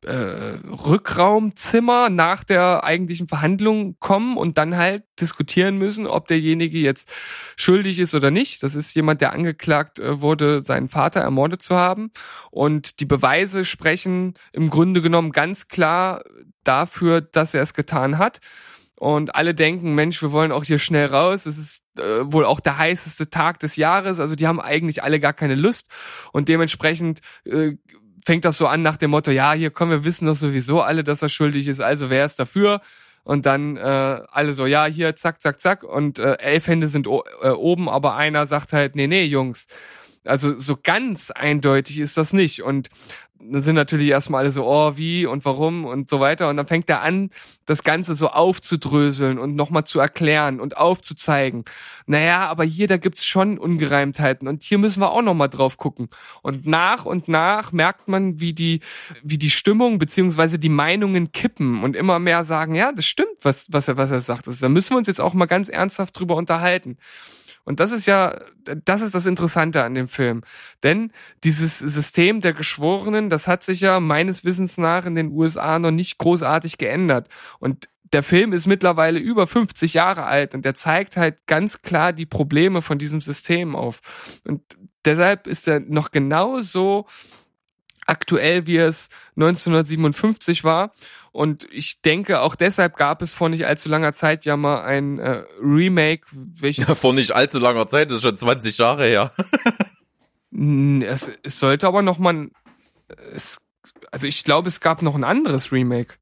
äh, Rückraumzimmer nach der eigentlichen Verhandlung kommen und dann halt diskutieren müssen, ob derjenige jetzt schuldig ist oder nicht. Das ist jemand, der angeklagt äh, wurde, seinen Vater ermordet zu haben. Und die Beweise sprechen im Grunde genommen ganz klar dafür, dass er es getan hat. Und alle denken, Mensch, wir wollen auch hier schnell raus. Es ist äh, wohl auch der heißeste Tag des Jahres. Also die haben eigentlich alle gar keine Lust. Und dementsprechend äh, fängt das so an nach dem Motto, ja, hier kommen wir wissen doch sowieso alle, dass er schuldig ist, also wer ist dafür? Und dann äh, alle so, ja, hier, zack, zack, zack. Und äh, elf Hände sind äh, oben, aber einer sagt halt, nee, nee, Jungs. Also so ganz eindeutig ist das nicht. Und dann sind natürlich erstmal alle so, oh, wie und warum und so weiter. Und dann fängt er an, das Ganze so aufzudröseln und nochmal zu erklären und aufzuzeigen. Naja, aber hier, da gibt's schon Ungereimtheiten und hier müssen wir auch nochmal drauf gucken. Und nach und nach merkt man, wie die, wie die Stimmung beziehungsweise die Meinungen kippen und immer mehr sagen, ja, das stimmt, was, was er, was er sagt. Also, da müssen wir uns jetzt auch mal ganz ernsthaft drüber unterhalten. Und das ist ja, das ist das Interessante an dem Film. Denn dieses System der Geschworenen, das hat sich ja meines Wissens nach in den USA noch nicht großartig geändert. Und der Film ist mittlerweile über 50 Jahre alt und der zeigt halt ganz klar die Probleme von diesem System auf. Und deshalb ist er noch genauso aktuell, wie es 1957 war. Und ich denke, auch deshalb gab es vor nicht allzu langer Zeit ja mal ein äh, Remake, welches. Ja, vor nicht allzu langer Zeit, das ist schon 20 Jahre her. es, es sollte aber noch mal. Es, also ich glaube, es gab noch ein anderes Remake.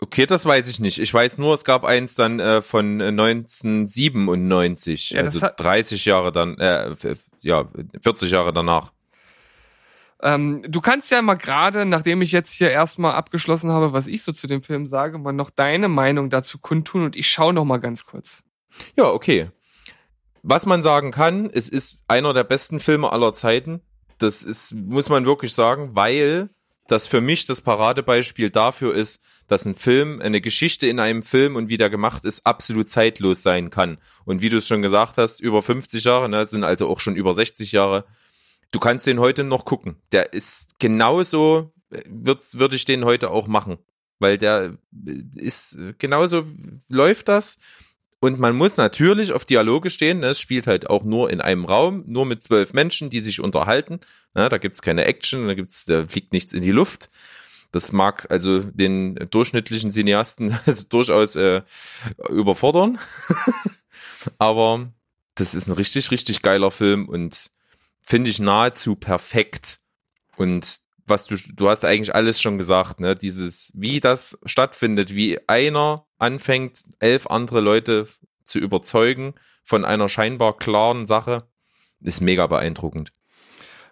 Okay, das weiß ich nicht. Ich weiß nur, es gab eins dann äh, von 1997, ja, also 30 Jahre dann, äh, ja, 40 Jahre danach. Ähm, du kannst ja mal gerade, nachdem ich jetzt hier erstmal abgeschlossen habe, was ich so zu dem Film sage, mal noch deine Meinung dazu kundtun und ich schaue noch mal ganz kurz. Ja, okay. Was man sagen kann, es ist einer der besten Filme aller Zeiten. Das ist, muss man wirklich sagen, weil das für mich das Paradebeispiel dafür ist, dass ein Film, eine Geschichte in einem Film und wie der gemacht ist, absolut zeitlos sein kann. Und wie du es schon gesagt hast, über 50 Jahre, ne, sind also auch schon über 60 Jahre, du kannst den heute noch gucken. Der ist genauso, wird, würde ich den heute auch machen. Weil der ist, genauso läuft das. Und man muss natürlich auf Dialoge stehen. Ne? Es spielt halt auch nur in einem Raum, nur mit zwölf Menschen, die sich unterhalten. Ne? Da gibt's keine Action, da gibt's, da fliegt nichts in die Luft. Das mag also den durchschnittlichen Cineasten also durchaus äh, überfordern. Aber das ist ein richtig, richtig geiler Film und finde ich nahezu perfekt. Und was du, du hast eigentlich alles schon gesagt, ne? Dieses, wie das stattfindet, wie einer anfängt, elf andere Leute zu überzeugen von einer scheinbar klaren Sache, ist mega beeindruckend.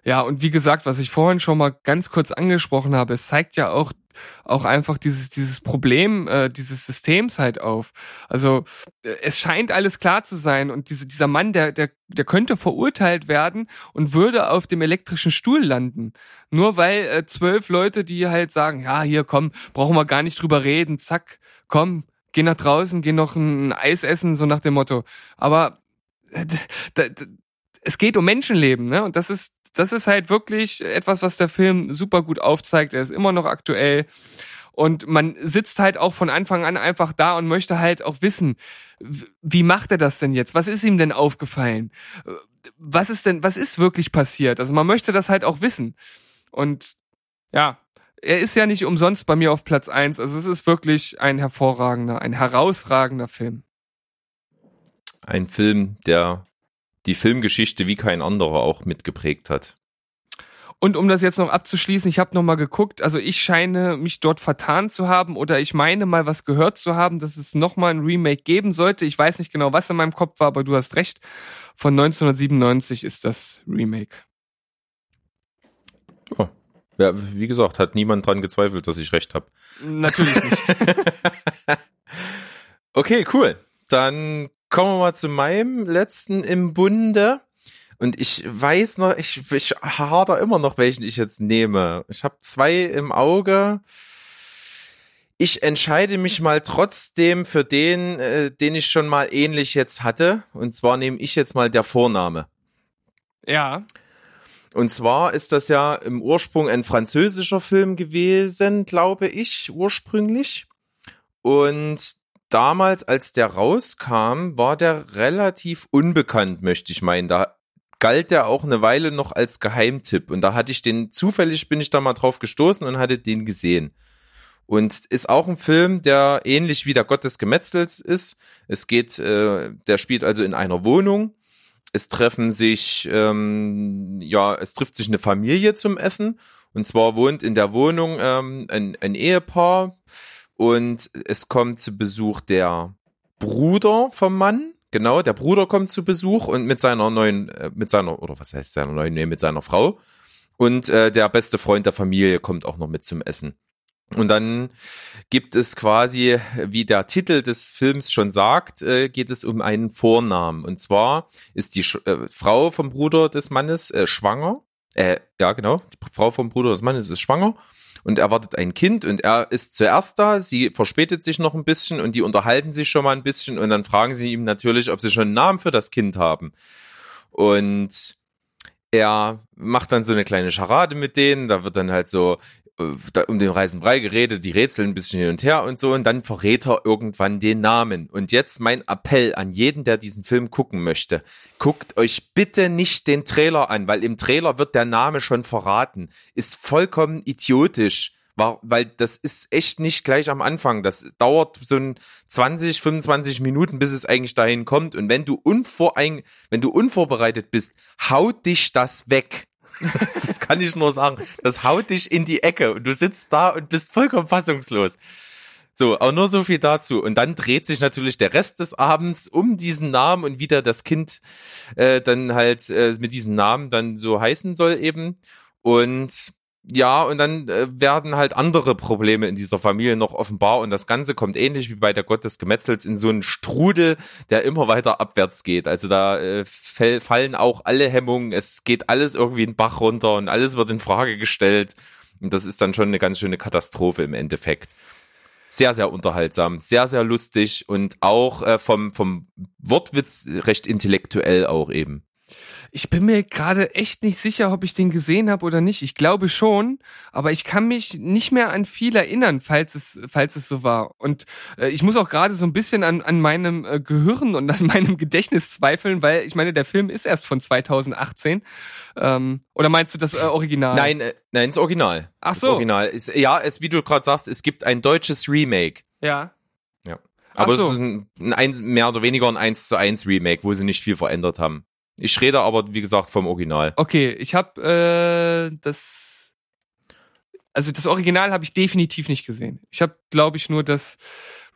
Ja, und wie gesagt, was ich vorhin schon mal ganz kurz angesprochen habe, es zeigt ja auch auch einfach dieses dieses Problem äh, dieses Systems halt auf. Also äh, es scheint alles klar zu sein und diese, dieser Mann, der der der könnte verurteilt werden und würde auf dem elektrischen Stuhl landen, nur weil äh, zwölf Leute, die halt sagen, ja hier komm, brauchen wir gar nicht drüber reden, zack, komm, geh nach draußen, geh noch ein Eis essen, so nach dem Motto. Aber äh, es geht um Menschenleben, ne? Und das ist das ist halt wirklich etwas, was der Film super gut aufzeigt. Er ist immer noch aktuell. Und man sitzt halt auch von Anfang an einfach da und möchte halt auch wissen, wie macht er das denn jetzt? Was ist ihm denn aufgefallen? Was ist denn, was ist wirklich passiert? Also man möchte das halt auch wissen. Und ja, er ist ja nicht umsonst bei mir auf Platz eins. Also es ist wirklich ein hervorragender, ein herausragender Film. Ein Film, der die Filmgeschichte wie kein anderer auch mitgeprägt hat. Und um das jetzt noch abzuschließen, ich habe noch mal geguckt, also ich scheine mich dort vertan zu haben oder ich meine mal was gehört zu haben, dass es noch mal ein Remake geben sollte. Ich weiß nicht genau, was in meinem Kopf war, aber du hast recht. Von 1997 ist das Remake. Oh, Ja, wie gesagt, hat niemand dran gezweifelt, dass ich recht habe. Natürlich nicht. Okay, cool. Dann kommen wir mal zu meinem letzten im Bunde. Und ich weiß noch, ich, ich hader immer noch, welchen ich jetzt nehme. Ich habe zwei im Auge. Ich entscheide mich mal trotzdem für den, äh, den ich schon mal ähnlich jetzt hatte. Und zwar nehme ich jetzt mal der Vorname. ja. Und zwar ist das ja im Ursprung ein französischer Film gewesen, glaube ich, ursprünglich. Und damals, als der rauskam, war der relativ unbekannt, möchte ich meinen. Da galt der auch eine Weile noch als Geheimtipp. Und da hatte ich den, zufällig bin ich da mal drauf gestoßen und hatte den gesehen. Und ist auch ein Film, der ähnlich wie der Gott des Gemetzels ist. Es geht, äh, der spielt also in einer Wohnung. Es treffen sich, ähm, ja, es trifft sich eine Familie zum Essen. Und zwar wohnt in der Wohnung ähm, ein, ein Ehepaar und es kommt zu Besuch der Bruder vom Mann. Genau, der Bruder kommt zu Besuch und mit seiner neuen, äh, mit seiner, oder was heißt seiner neuen, nee, mit seiner Frau. Und äh, der beste Freund der Familie kommt auch noch mit zum Essen. Und dann gibt es quasi, wie der Titel des Films schon sagt, äh, geht es um einen Vornamen. Und zwar ist die Sch äh, Frau vom Bruder des Mannes äh, schwanger. Äh, ja, genau. Die Frau vom Bruder des Mannes ist schwanger und erwartet ein Kind und er ist zuerst da. Sie verspätet sich noch ein bisschen und die unterhalten sich schon mal ein bisschen und dann fragen sie ihm natürlich, ob sie schon einen Namen für das Kind haben. Und er macht dann so eine kleine Scharade mit denen, da wird dann halt so da um den Reisen Brei geredet, die rätseln ein bisschen hin und her und so und dann verrät er irgendwann den Namen. Und jetzt mein Appell an jeden, der diesen Film gucken möchte. Guckt euch bitte nicht den Trailer an, weil im Trailer wird der Name schon verraten. Ist vollkommen idiotisch. Weil das ist echt nicht gleich am Anfang. Das dauert so ein 20, 25 Minuten, bis es eigentlich dahin kommt. Und wenn du unvorein, wenn du unvorbereitet bist, haut dich das weg. das kann ich nur sagen. Das haut dich in die Ecke und du sitzt da und bist vollkommen fassungslos. So, auch nur so viel dazu. Und dann dreht sich natürlich der Rest des Abends um diesen Namen und wie der das Kind äh, dann halt äh, mit diesem Namen dann so heißen soll eben. Und ja, und dann äh, werden halt andere Probleme in dieser Familie noch offenbar und das Ganze kommt ähnlich wie bei der Gott des Gemetzels in so einen Strudel, der immer weiter abwärts geht. Also da äh, fallen auch alle Hemmungen, es geht alles irgendwie in den Bach runter und alles wird in Frage gestellt und das ist dann schon eine ganz schöne Katastrophe im Endeffekt. Sehr, sehr unterhaltsam, sehr, sehr lustig und auch äh, vom, vom Wortwitz recht intellektuell auch eben. Ich bin mir gerade echt nicht sicher, ob ich den gesehen habe oder nicht. Ich glaube schon, aber ich kann mich nicht mehr an viel erinnern, falls es, falls es so war. Und äh, ich muss auch gerade so ein bisschen an, an meinem äh, Gehirn und an meinem Gedächtnis zweifeln, weil ich meine, der Film ist erst von 2018. Ähm, oder meinst du das äh, Original? Nein, äh, nein, das Original. Ach Das so. Original ist, ja, es, wie du gerade sagst, es gibt ein deutsches Remake. Ja. Ja. Aber so. es ist ein, ein, mehr oder weniger ein 1 zu 1 Remake, wo sie nicht viel verändert haben. Ich rede aber, wie gesagt, vom Original. Okay, ich habe äh, das. Also das Original habe ich definitiv nicht gesehen. Ich habe, glaube ich, nur das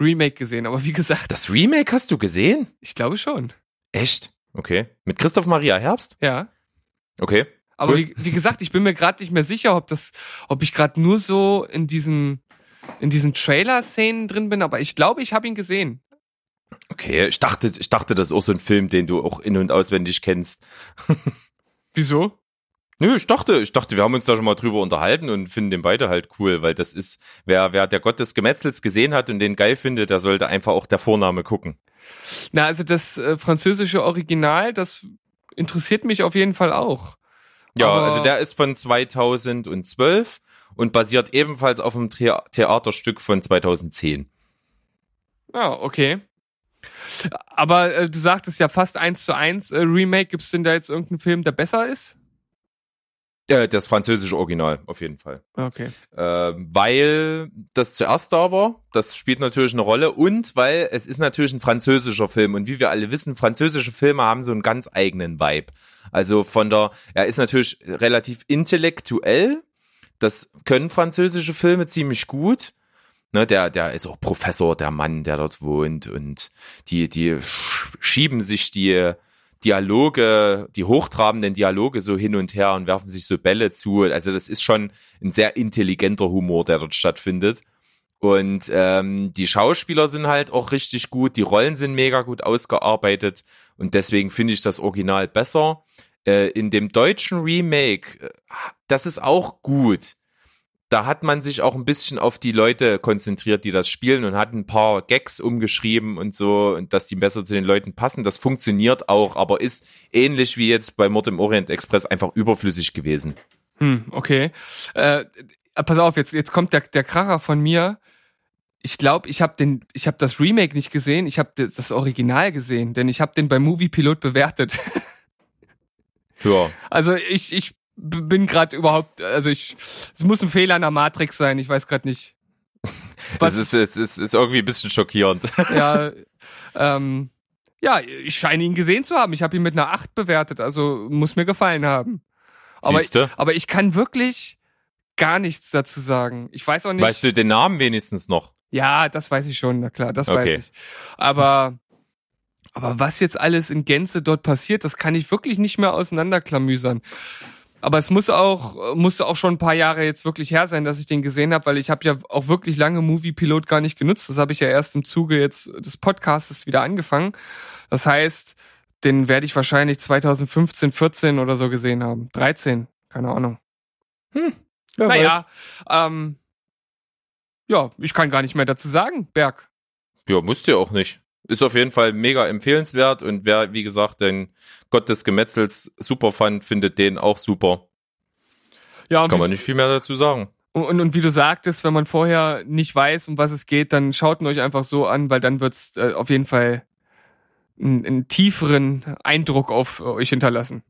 Remake gesehen. Aber wie gesagt, Das Remake hast du gesehen? ich glaube schon. Echt? Okay. Mit Christoph Maria Herbst? Ja. Okay. Aber Cool. wie, wie gesagt, ich bin mir gerade nicht mehr sicher, ob das, ob ich gerade nur so in diesen in diesen Trailer-Szenen drin bin. Aber ich glaube, ich habe ihn gesehen. Okay, ich dachte, ich dachte, das ist auch so ein Film, den du auch in- und auswendig kennst. Wieso? Nö, ich dachte, ich dachte, wir haben uns da schon mal drüber unterhalten und finden den beide halt cool, weil das ist, wer, wer der Gott des Gemetzels gesehen hat und den geil findet, der sollte einfach auch der Vorname gucken. Na, also das äh, französische Original, das interessiert mich auf jeden Fall auch. Ja, Aber- also der ist von 2012 und basiert ebenfalls auf einem Thea- Theaterstück von 2010. Ah, okay. Aber äh, du sagtest ja fast eins zu eins äh, Remake. Gibt's denn da jetzt irgendeinen Film, der besser ist? Äh, das französische Original, auf jeden Fall. Okay. Äh, weil das zuerst da war, das spielt natürlich eine Rolle und weil es ist natürlich ein französischer Film und wie wir alle wissen, französische Filme haben so einen ganz eigenen Vibe. Also von der, er ist natürlich relativ intellektuell, das können französische Filme ziemlich gut. Ne, der, der ist auch Professor, der Mann, der dort wohnt und die, die sch- schieben sich die, Dialoge, die hochtrabenden Dialoge so hin und her und werfen sich so Bälle zu. Also das ist schon ein sehr intelligenter Humor, der dort stattfindet. Und ähm, die Schauspieler sind halt auch richtig gut, die Rollen sind mega gut ausgearbeitet und deswegen finde ich das Original besser. Äh, in dem deutschen Remake, äh, das ist auch gut. Da hat man sich auch ein bisschen auf die Leute konzentriert, die das spielen und hat ein paar Gags umgeschrieben und so, und dass die besser zu den Leuten passen. Das funktioniert auch, aber ist ähnlich wie jetzt bei Mord im Orient Express einfach überflüssig gewesen. Hm, okay. Äh, pass auf, jetzt, jetzt kommt der, der Kracher von mir ich glaube, ich habe den, ich habe das Remake nicht gesehen, ich habe das Original gesehen, denn ich habe den beim Movie Pilot bewertet. ja. Also ich, ich bin gerade überhaupt, also ich, es muss ein Fehler in der Matrix sein, ich weiß gerade nicht. Was es ist, es ist, ist irgendwie ein bisschen schockierend. Ja, ähm, ja, ich scheine ihn gesehen zu haben. Ich habe ihn mit einer 8 bewertet, also muss mir gefallen haben. Aber, ich, aber ich kann wirklich gar nichts dazu sagen. Ich weiß auch nicht. Weißt du den Namen wenigstens noch? Ja, das weiß ich schon, na klar, das okay. weiß ich. Aber, aber was jetzt alles in Gänze dort passiert, das kann ich wirklich nicht mehr auseinanderklamüsern. Aber es muss auch, musste auch schon ein paar Jahre jetzt wirklich her sein, dass ich den gesehen habe, weil ich habe ja auch wirklich lange Movie Pilot gar nicht genutzt. Das habe ich ja erst im Zuge jetzt des Podcasts wieder angefangen. Das heißt, den werde ich wahrscheinlich 2015, 14 oder so gesehen haben. 13, keine Ahnung. Hm, naja, ähm, ja, ich kann gar nicht mehr dazu sagen, Berg. Ja, musst du auch nicht. Ist auf jeden Fall mega empfehlenswert und wer, wie gesagt, den Gott des Gemetzels super fand, findet den auch super. Ja, kann man nicht viel mehr dazu sagen. Und, und, und wie du sagtest, wenn man vorher nicht weiß, um was es geht, dann schaut ihn euch einfach so an, weil dann wird's äh, auf jeden Fall einen, einen tieferen Eindruck auf euch hinterlassen.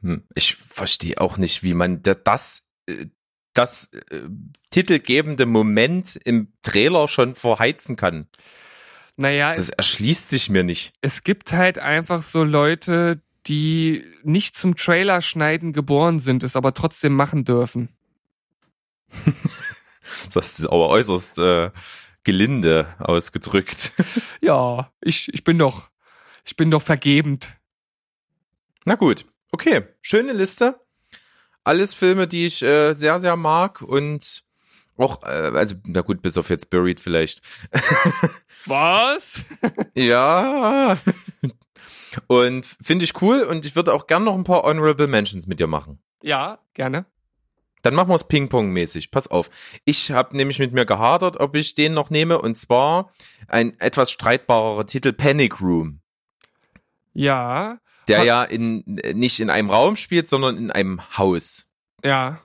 Hm. Ich verstehe auch nicht, wie man das äh, das äh, titelgebende Moment im Trailer schon verheizen kann. Naja. Das erschließt sich mir nicht. Es gibt halt einfach so Leute, die nicht zum Trailer schneiden geboren sind, es aber trotzdem machen dürfen. das ist aber äußerst äh, gelinde ausgedrückt. ja, ich, ich bin doch, ich bin doch vergebend. Na gut, okay, schöne Liste alles Filme, die ich äh, sehr, sehr mag und auch, äh, also, na gut, bis auf jetzt Buried vielleicht. Was? ja. Und finde ich cool und ich würde auch gern noch ein paar Honorable Mentions mit dir machen. Ja, gerne. Dann machen wir es Ping-Pong-mäßig. Pass auf. Ich habe nämlich mit mir gehadert, ob ich den noch nehme. Und zwar ein etwas streitbarer Titel Panic Room. Ja der ja in, nicht in einem Raum spielt, sondern in einem Haus. Ja.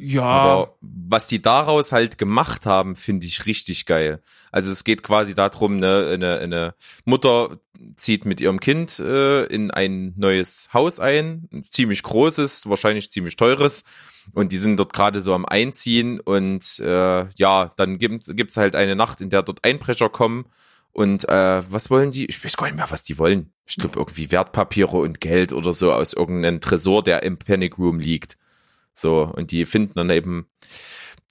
Ja. Aber was die daraus halt gemacht haben, finde ich richtig geil. Also es geht quasi darum, ne, eine, eine Mutter zieht mit ihrem Kind äh, in ein neues Haus ein, ein ziemlich großes, wahrscheinlich ziemlich teures. Und die sind dort gerade so am Einziehen und äh, ja, dann gibt gibt's halt eine Nacht, in der dort Einbrecher kommen und äh, was wollen die? Ich weiß gar nicht mehr, was die wollen. Ich glaube irgendwie Wertpapiere und Geld oder so aus irgendeinem Tresor, der im Panic Room liegt. So, und die finden dann eben,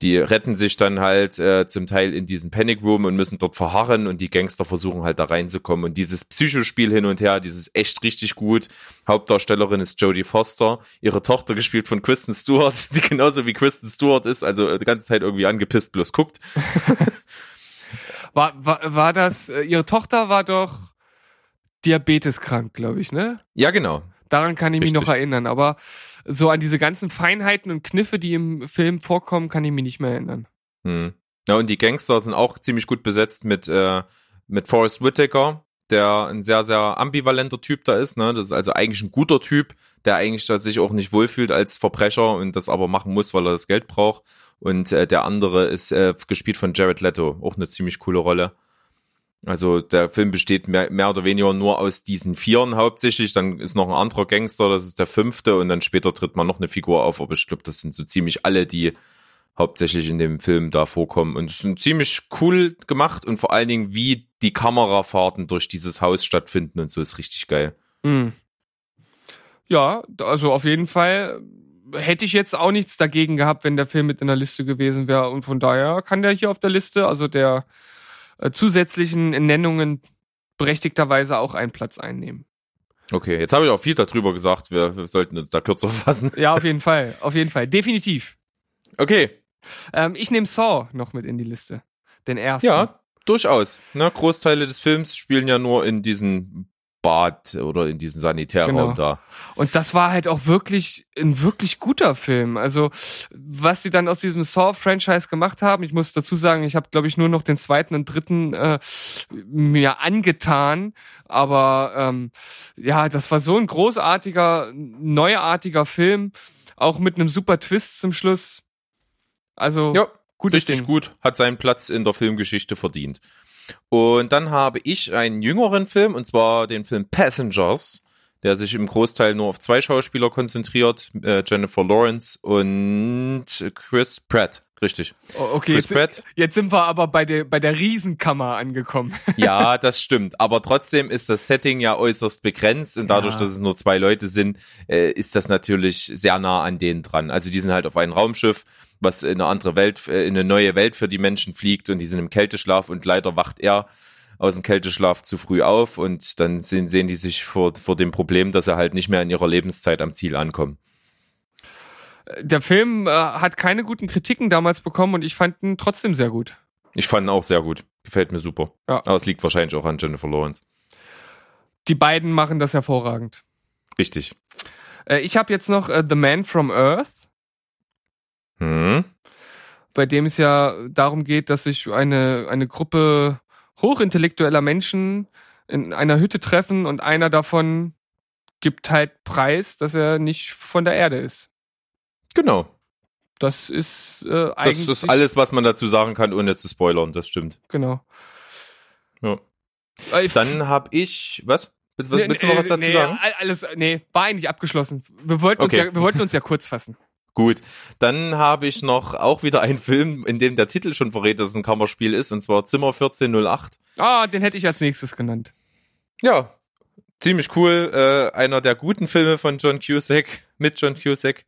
die retten sich dann halt äh, zum Teil in diesen Panic Room und müssen dort verharren und die Gangster versuchen halt da reinzukommen. Und dieses Psychospiel hin und her, dieses echt richtig gut. Hauptdarstellerin ist Jodie Foster, ihre Tochter gespielt von Kristen Stewart, die genauso wie Kristen Stewart ist, also die ganze Zeit irgendwie angepisst, bloß guckt. War, war, war das, äh, ihre Tochter war doch diabeteskrank, glaube ich, ne? Ja, genau. Daran kann ich Richtig. mich noch erinnern, aber so an diese ganzen Feinheiten und Kniffe, die im Film vorkommen, kann ich mich nicht mehr erinnern. Hm. Ja, und die Gangster sind auch ziemlich gut besetzt mit, äh, mit Forrest Whitaker, der ein sehr, sehr ambivalenter Typ da ist. Ne? Das ist also eigentlich ein guter Typ, der eigentlich sich auch nicht wohlfühlt als Verbrecher und das aber machen muss, weil er das Geld braucht. Und äh, der andere ist äh, gespielt von Jared Leto, auch eine ziemlich coole Rolle. Also der Film besteht mehr, mehr oder weniger nur aus diesen Vieren hauptsächlich. Dann ist noch ein anderer Gangster, das ist der fünfte. Und dann später tritt man noch eine Figur auf. Aber ich glaube, das sind so ziemlich alle, die hauptsächlich in dem Film da vorkommen. Und es ist ziemlich cool gemacht und vor allen Dingen, wie die Kamerafahrten durch dieses Haus stattfinden und so ist richtig geil. Mhm. Ja, also auf jeden Fall hätte ich jetzt auch nichts dagegen gehabt, wenn der Film mit in der Liste gewesen wäre. Und von daher kann der hier auf der Liste, also der äh, zusätzlichen Nennungen berechtigterweise auch einen Platz einnehmen. Okay, jetzt habe ich auch viel darüber gesagt. Wir, wir sollten uns da kürzer fassen. Ja, auf jeden Fall, auf jeden Fall, definitiv. Okay, Ähm, ich nehme Saw noch mit in die Liste, den ersten. ja, durchaus. Ne, Großteile des Films spielen ja nur in diesem Bad oder in diesem Sanitärraum Genau. da. Und das war halt auch wirklich ein wirklich guter Film. Also was sie dann aus diesem Saw-Franchise gemacht haben, ich muss dazu sagen, ich habe glaube ich nur noch den zweiten und dritten äh, mir angetan, aber ähm, ja, das war so ein großartiger, neuartiger Film, auch mit einem super Twist zum Schluss. Also Ja, gutes richtig Ding. gut, hat seinen Platz in der Filmgeschichte verdient. Und dann habe ich einen jüngeren Film, und zwar den Film Passengers, der sich im Großteil nur auf zwei Schauspieler konzentriert, äh, Jennifer Lawrence und Chris Pratt. Richtig. Oh, Okay, Chris jetzt, Pratt. jetzt sind wir aber bei der bei der Riesenkammer angekommen. Ja, das stimmt. Aber trotzdem ist das Setting ja äußerst begrenzt und dadurch, Ja. dass es nur zwei Leute sind, äh, ist das natürlich sehr nah an denen dran. Also die sind halt auf einem Raumschiff, was in eine andere Welt, äh, in eine neue Welt für die Menschen fliegt und die sind im Kälteschlaf und leider wacht er aus dem Kälteschlaf zu früh auf und dann sehen, sehen die sich vor, vor dem Problem, dass sie halt nicht mehr in ihrer Lebenszeit am Ziel ankommen. Der Film äh, hat keine guten Kritiken damals bekommen und ich fand ihn trotzdem sehr gut. Ich fand ihn auch sehr gut. Gefällt mir super. Ja. Aber es liegt wahrscheinlich auch an Jennifer Lawrence. Die beiden machen das hervorragend. Richtig. Äh, ich habe jetzt noch äh, The Man from Earth, Hm. bei dem es ja darum geht, dass sich eine, eine Gruppe hochintellektueller Menschen in einer Hütte treffen und einer davon gibt halt preis, dass er nicht von der Erde ist. Genau. Das ist äh, Das eigentlich ist alles, was man dazu sagen kann, ohne zu spoilern. Das stimmt. genau. Ja. Äh, Dann habe ich, was? Willst, was, Nee, willst du noch was nee, dazu nee, sagen? all- Alles, nee, war eigentlich abgeschlossen. Wir wollten, Okay. uns, ja, wir wollten uns ja kurz fassen. Gut. Dann habe ich noch auch wieder einen Film, in dem der Titel schon verrät, dass es ein Kammerspiel ist, und zwar Zimmer 1408. Ah, den hätte ich als nächstes genannt. Ja, ziemlich cool. Äh, einer der guten Filme von John Cusack, mit John Cusack.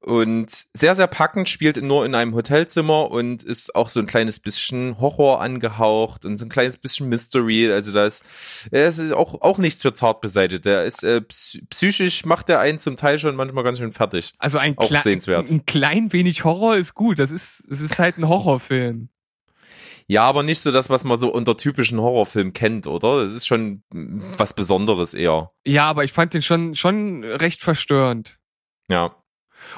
Und sehr, sehr packend, spielt nur in einem Hotelzimmer und ist auch so ein kleines bisschen Horror angehaucht und so ein kleines bisschen Mystery. Also da ist, es ist auch, auch nichts für zart beseitigt. Der ist äh, psy- psychisch, macht der einen zum Teil schon manchmal ganz schön fertig. Also ein, Auch klei- sehenswert. ein klein wenig Horror ist gut. Das ist, es ist halt ein Horrorfilm. Ja, aber nicht so das, was man so unter typischen Horrorfilmen kennt, oder? Das ist schon was Besonderes eher. Ja, aber ich fand den schon, schon recht verstörend. Ja.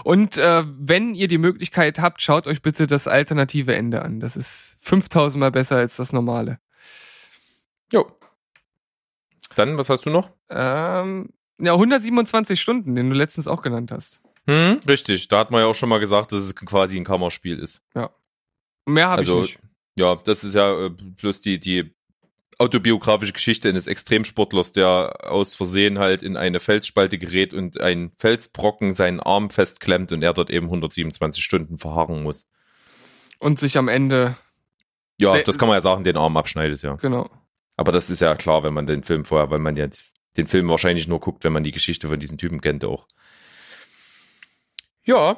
Und äh, wenn ihr die Möglichkeit habt, schaut euch bitte das alternative Ende an. Das ist 5000 Mal besser als das normale. Jo. Dann, was hast du noch? Ähm, ja, 127 Stunden, den du letztens auch genannt hast. Hm, richtig. Da hat man ja auch schon mal gesagt, dass es quasi ein Kammerspiel ist. Mehr habe Also, ich nicht. ja, das ist ja äh, bloß die, die autobiografische Geschichte eines Extremsportlers, der aus Versehen halt in eine Felsspalte gerät und ein Felsbrocken seinen Arm festklemmt und er dort eben 127 Stunden verharren muss. Und sich am Ende, Ja, das kann man ja sagen, den Arm abschneidet, ja. genau. Aber das ist ja klar, wenn man den Film vorher, weil man ja den Film wahrscheinlich nur guckt, wenn man die Geschichte von diesen Typen kennt auch. Ja,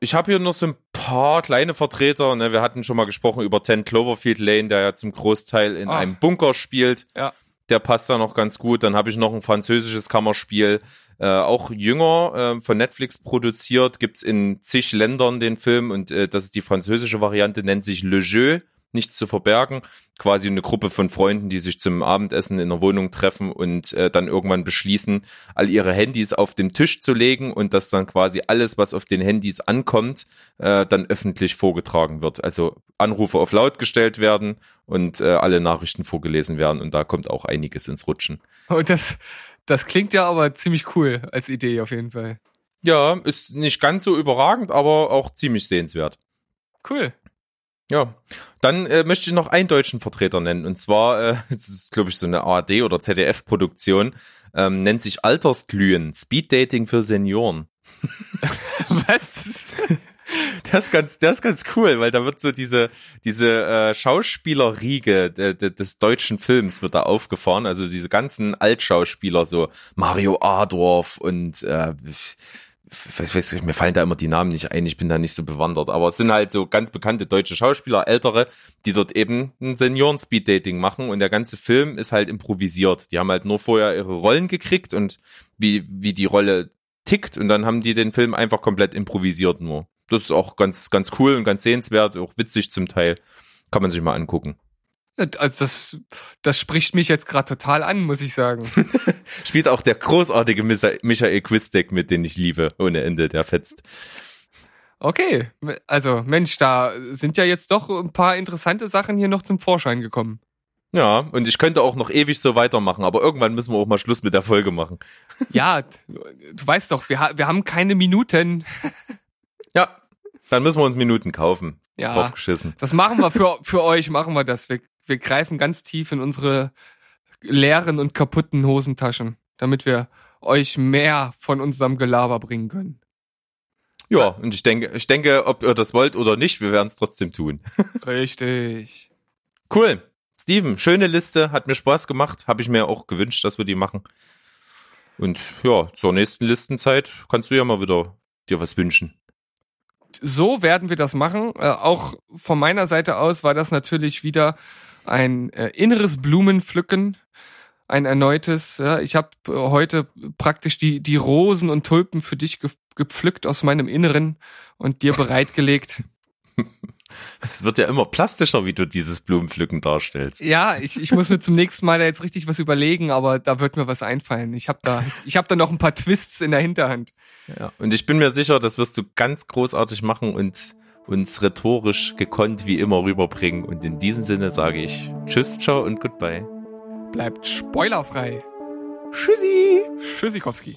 ich habe hier noch so ein paar kleine Vertreter. Ne? Wir hatten schon mal gesprochen über 10 Cloverfield Lane, der ja zum Großteil in Ah. einem Bunker spielt. Ja. Der passt da noch ganz gut. Dann habe ich noch ein französisches Kammerspiel, äh, auch jünger, äh, von Netflix produziert. Gibt's in zig Ländern den Film und äh, das ist die französische Variante, nennt sich Le Jeu. Nichts zu verbergen. Quasi eine Gruppe von Freunden, die sich zum Abendessen in der Wohnung treffen und äh, dann irgendwann beschließen, all ihre Handys auf den Tisch zu legen und dass dann quasi alles, was auf den Handys ankommt, äh, dann öffentlich vorgetragen wird. Also Anrufe auf laut gestellt werden und äh, alle Nachrichten vorgelesen werden und da kommt auch einiges ins Rutschen. Und das, das klingt ja aber ziemlich cool als Idee auf jeden Fall. Ja, ist nicht ganz so überragend, aber auch ziemlich sehenswert. Cool. Ja, dann äh, möchte ich noch einen deutschen Vertreter nennen. Und zwar, äh, das ist, glaube ich, so eine ARD- oder ZDF-Produktion, ähm, nennt sich Altersglühen, Speeddating für Senioren. Was? Das ist ganz, das ist ganz cool, weil da wird so diese, diese äh, Schauspielerriege de, de, des deutschen Films wird da aufgefahren. Also diese ganzen Altschauspieler, so Mario Adorf und äh, weiß, weiß, mir fallen da immer die Namen nicht ein, ich bin da nicht so bewandert, aber es sind halt so ganz bekannte deutsche Schauspieler, ältere, die dort eben ein Senioren-Speed-Dating machen und der ganze Film ist halt improvisiert. Die haben halt nur vorher ihre Rollen gekriegt und wie, wie die Rolle tickt und dann haben die den Film einfach komplett improvisiert nur. Das ist auch ganz, ganz cool und ganz sehenswert, auch witzig zum Teil. Kann man sich mal angucken. Also das, das spricht mich jetzt gerade total an, muss ich sagen. Spielt auch der großartige Michael Quistek mit, den ich liebe, ohne Ende, der fetzt. Okay, also Mensch, da sind ja jetzt doch ein paar interessante Sachen hier noch zum Vorschein gekommen. Ja, und ich könnte auch noch ewig so weitermachen, aber irgendwann müssen wir auch mal Schluss mit der Folge machen. Ja, du weißt doch, wir, wir haben keine Minuten. Ja, dann müssen wir uns Minuten kaufen. Ja, Draufgeschissen. das machen wir für, für euch, machen wir das. Wir, wir greifen ganz tief in unsere leeren und kaputten Hosentaschen, damit wir euch mehr von unserem Gelaber bringen können. Ja, und ich denke, ich denke, ob ihr das wollt oder nicht, wir werden es trotzdem tun. Richtig. Cool. Steven, schöne Liste, hat mir Spaß gemacht, habe ich mir auch gewünscht, dass wir die machen. Und ja, zur nächsten Listenzeit kannst du ja mal wieder dir was wünschen. So werden wir das machen. Äh, auch von meiner Seite aus war das natürlich wieder ein äh, inneres Blumenpflücken, ein erneutes. Ja, ich habe äh, heute praktisch die die Rosen und Tulpen für dich ge gepflückt aus meinem Inneren und dir bereitgelegt. Es wird ja immer plastischer, wie du dieses Blumenpflücken darstellst. Ja, ich, ich muss mir zum nächsten Mal jetzt richtig was überlegen, aber da wird mir was einfallen. Ich habe da, ich habe da noch ein paar Twists in der Hinterhand. Ja, und ich bin mir sicher, das wirst du ganz großartig machen und uns rhetorisch gekonnt wie immer rüberbringen. Und in diesem Sinne sage ich Tschüss, ciao und goodbye. Bleibt spoilerfrei. Tschüssi! Tschüssikowski.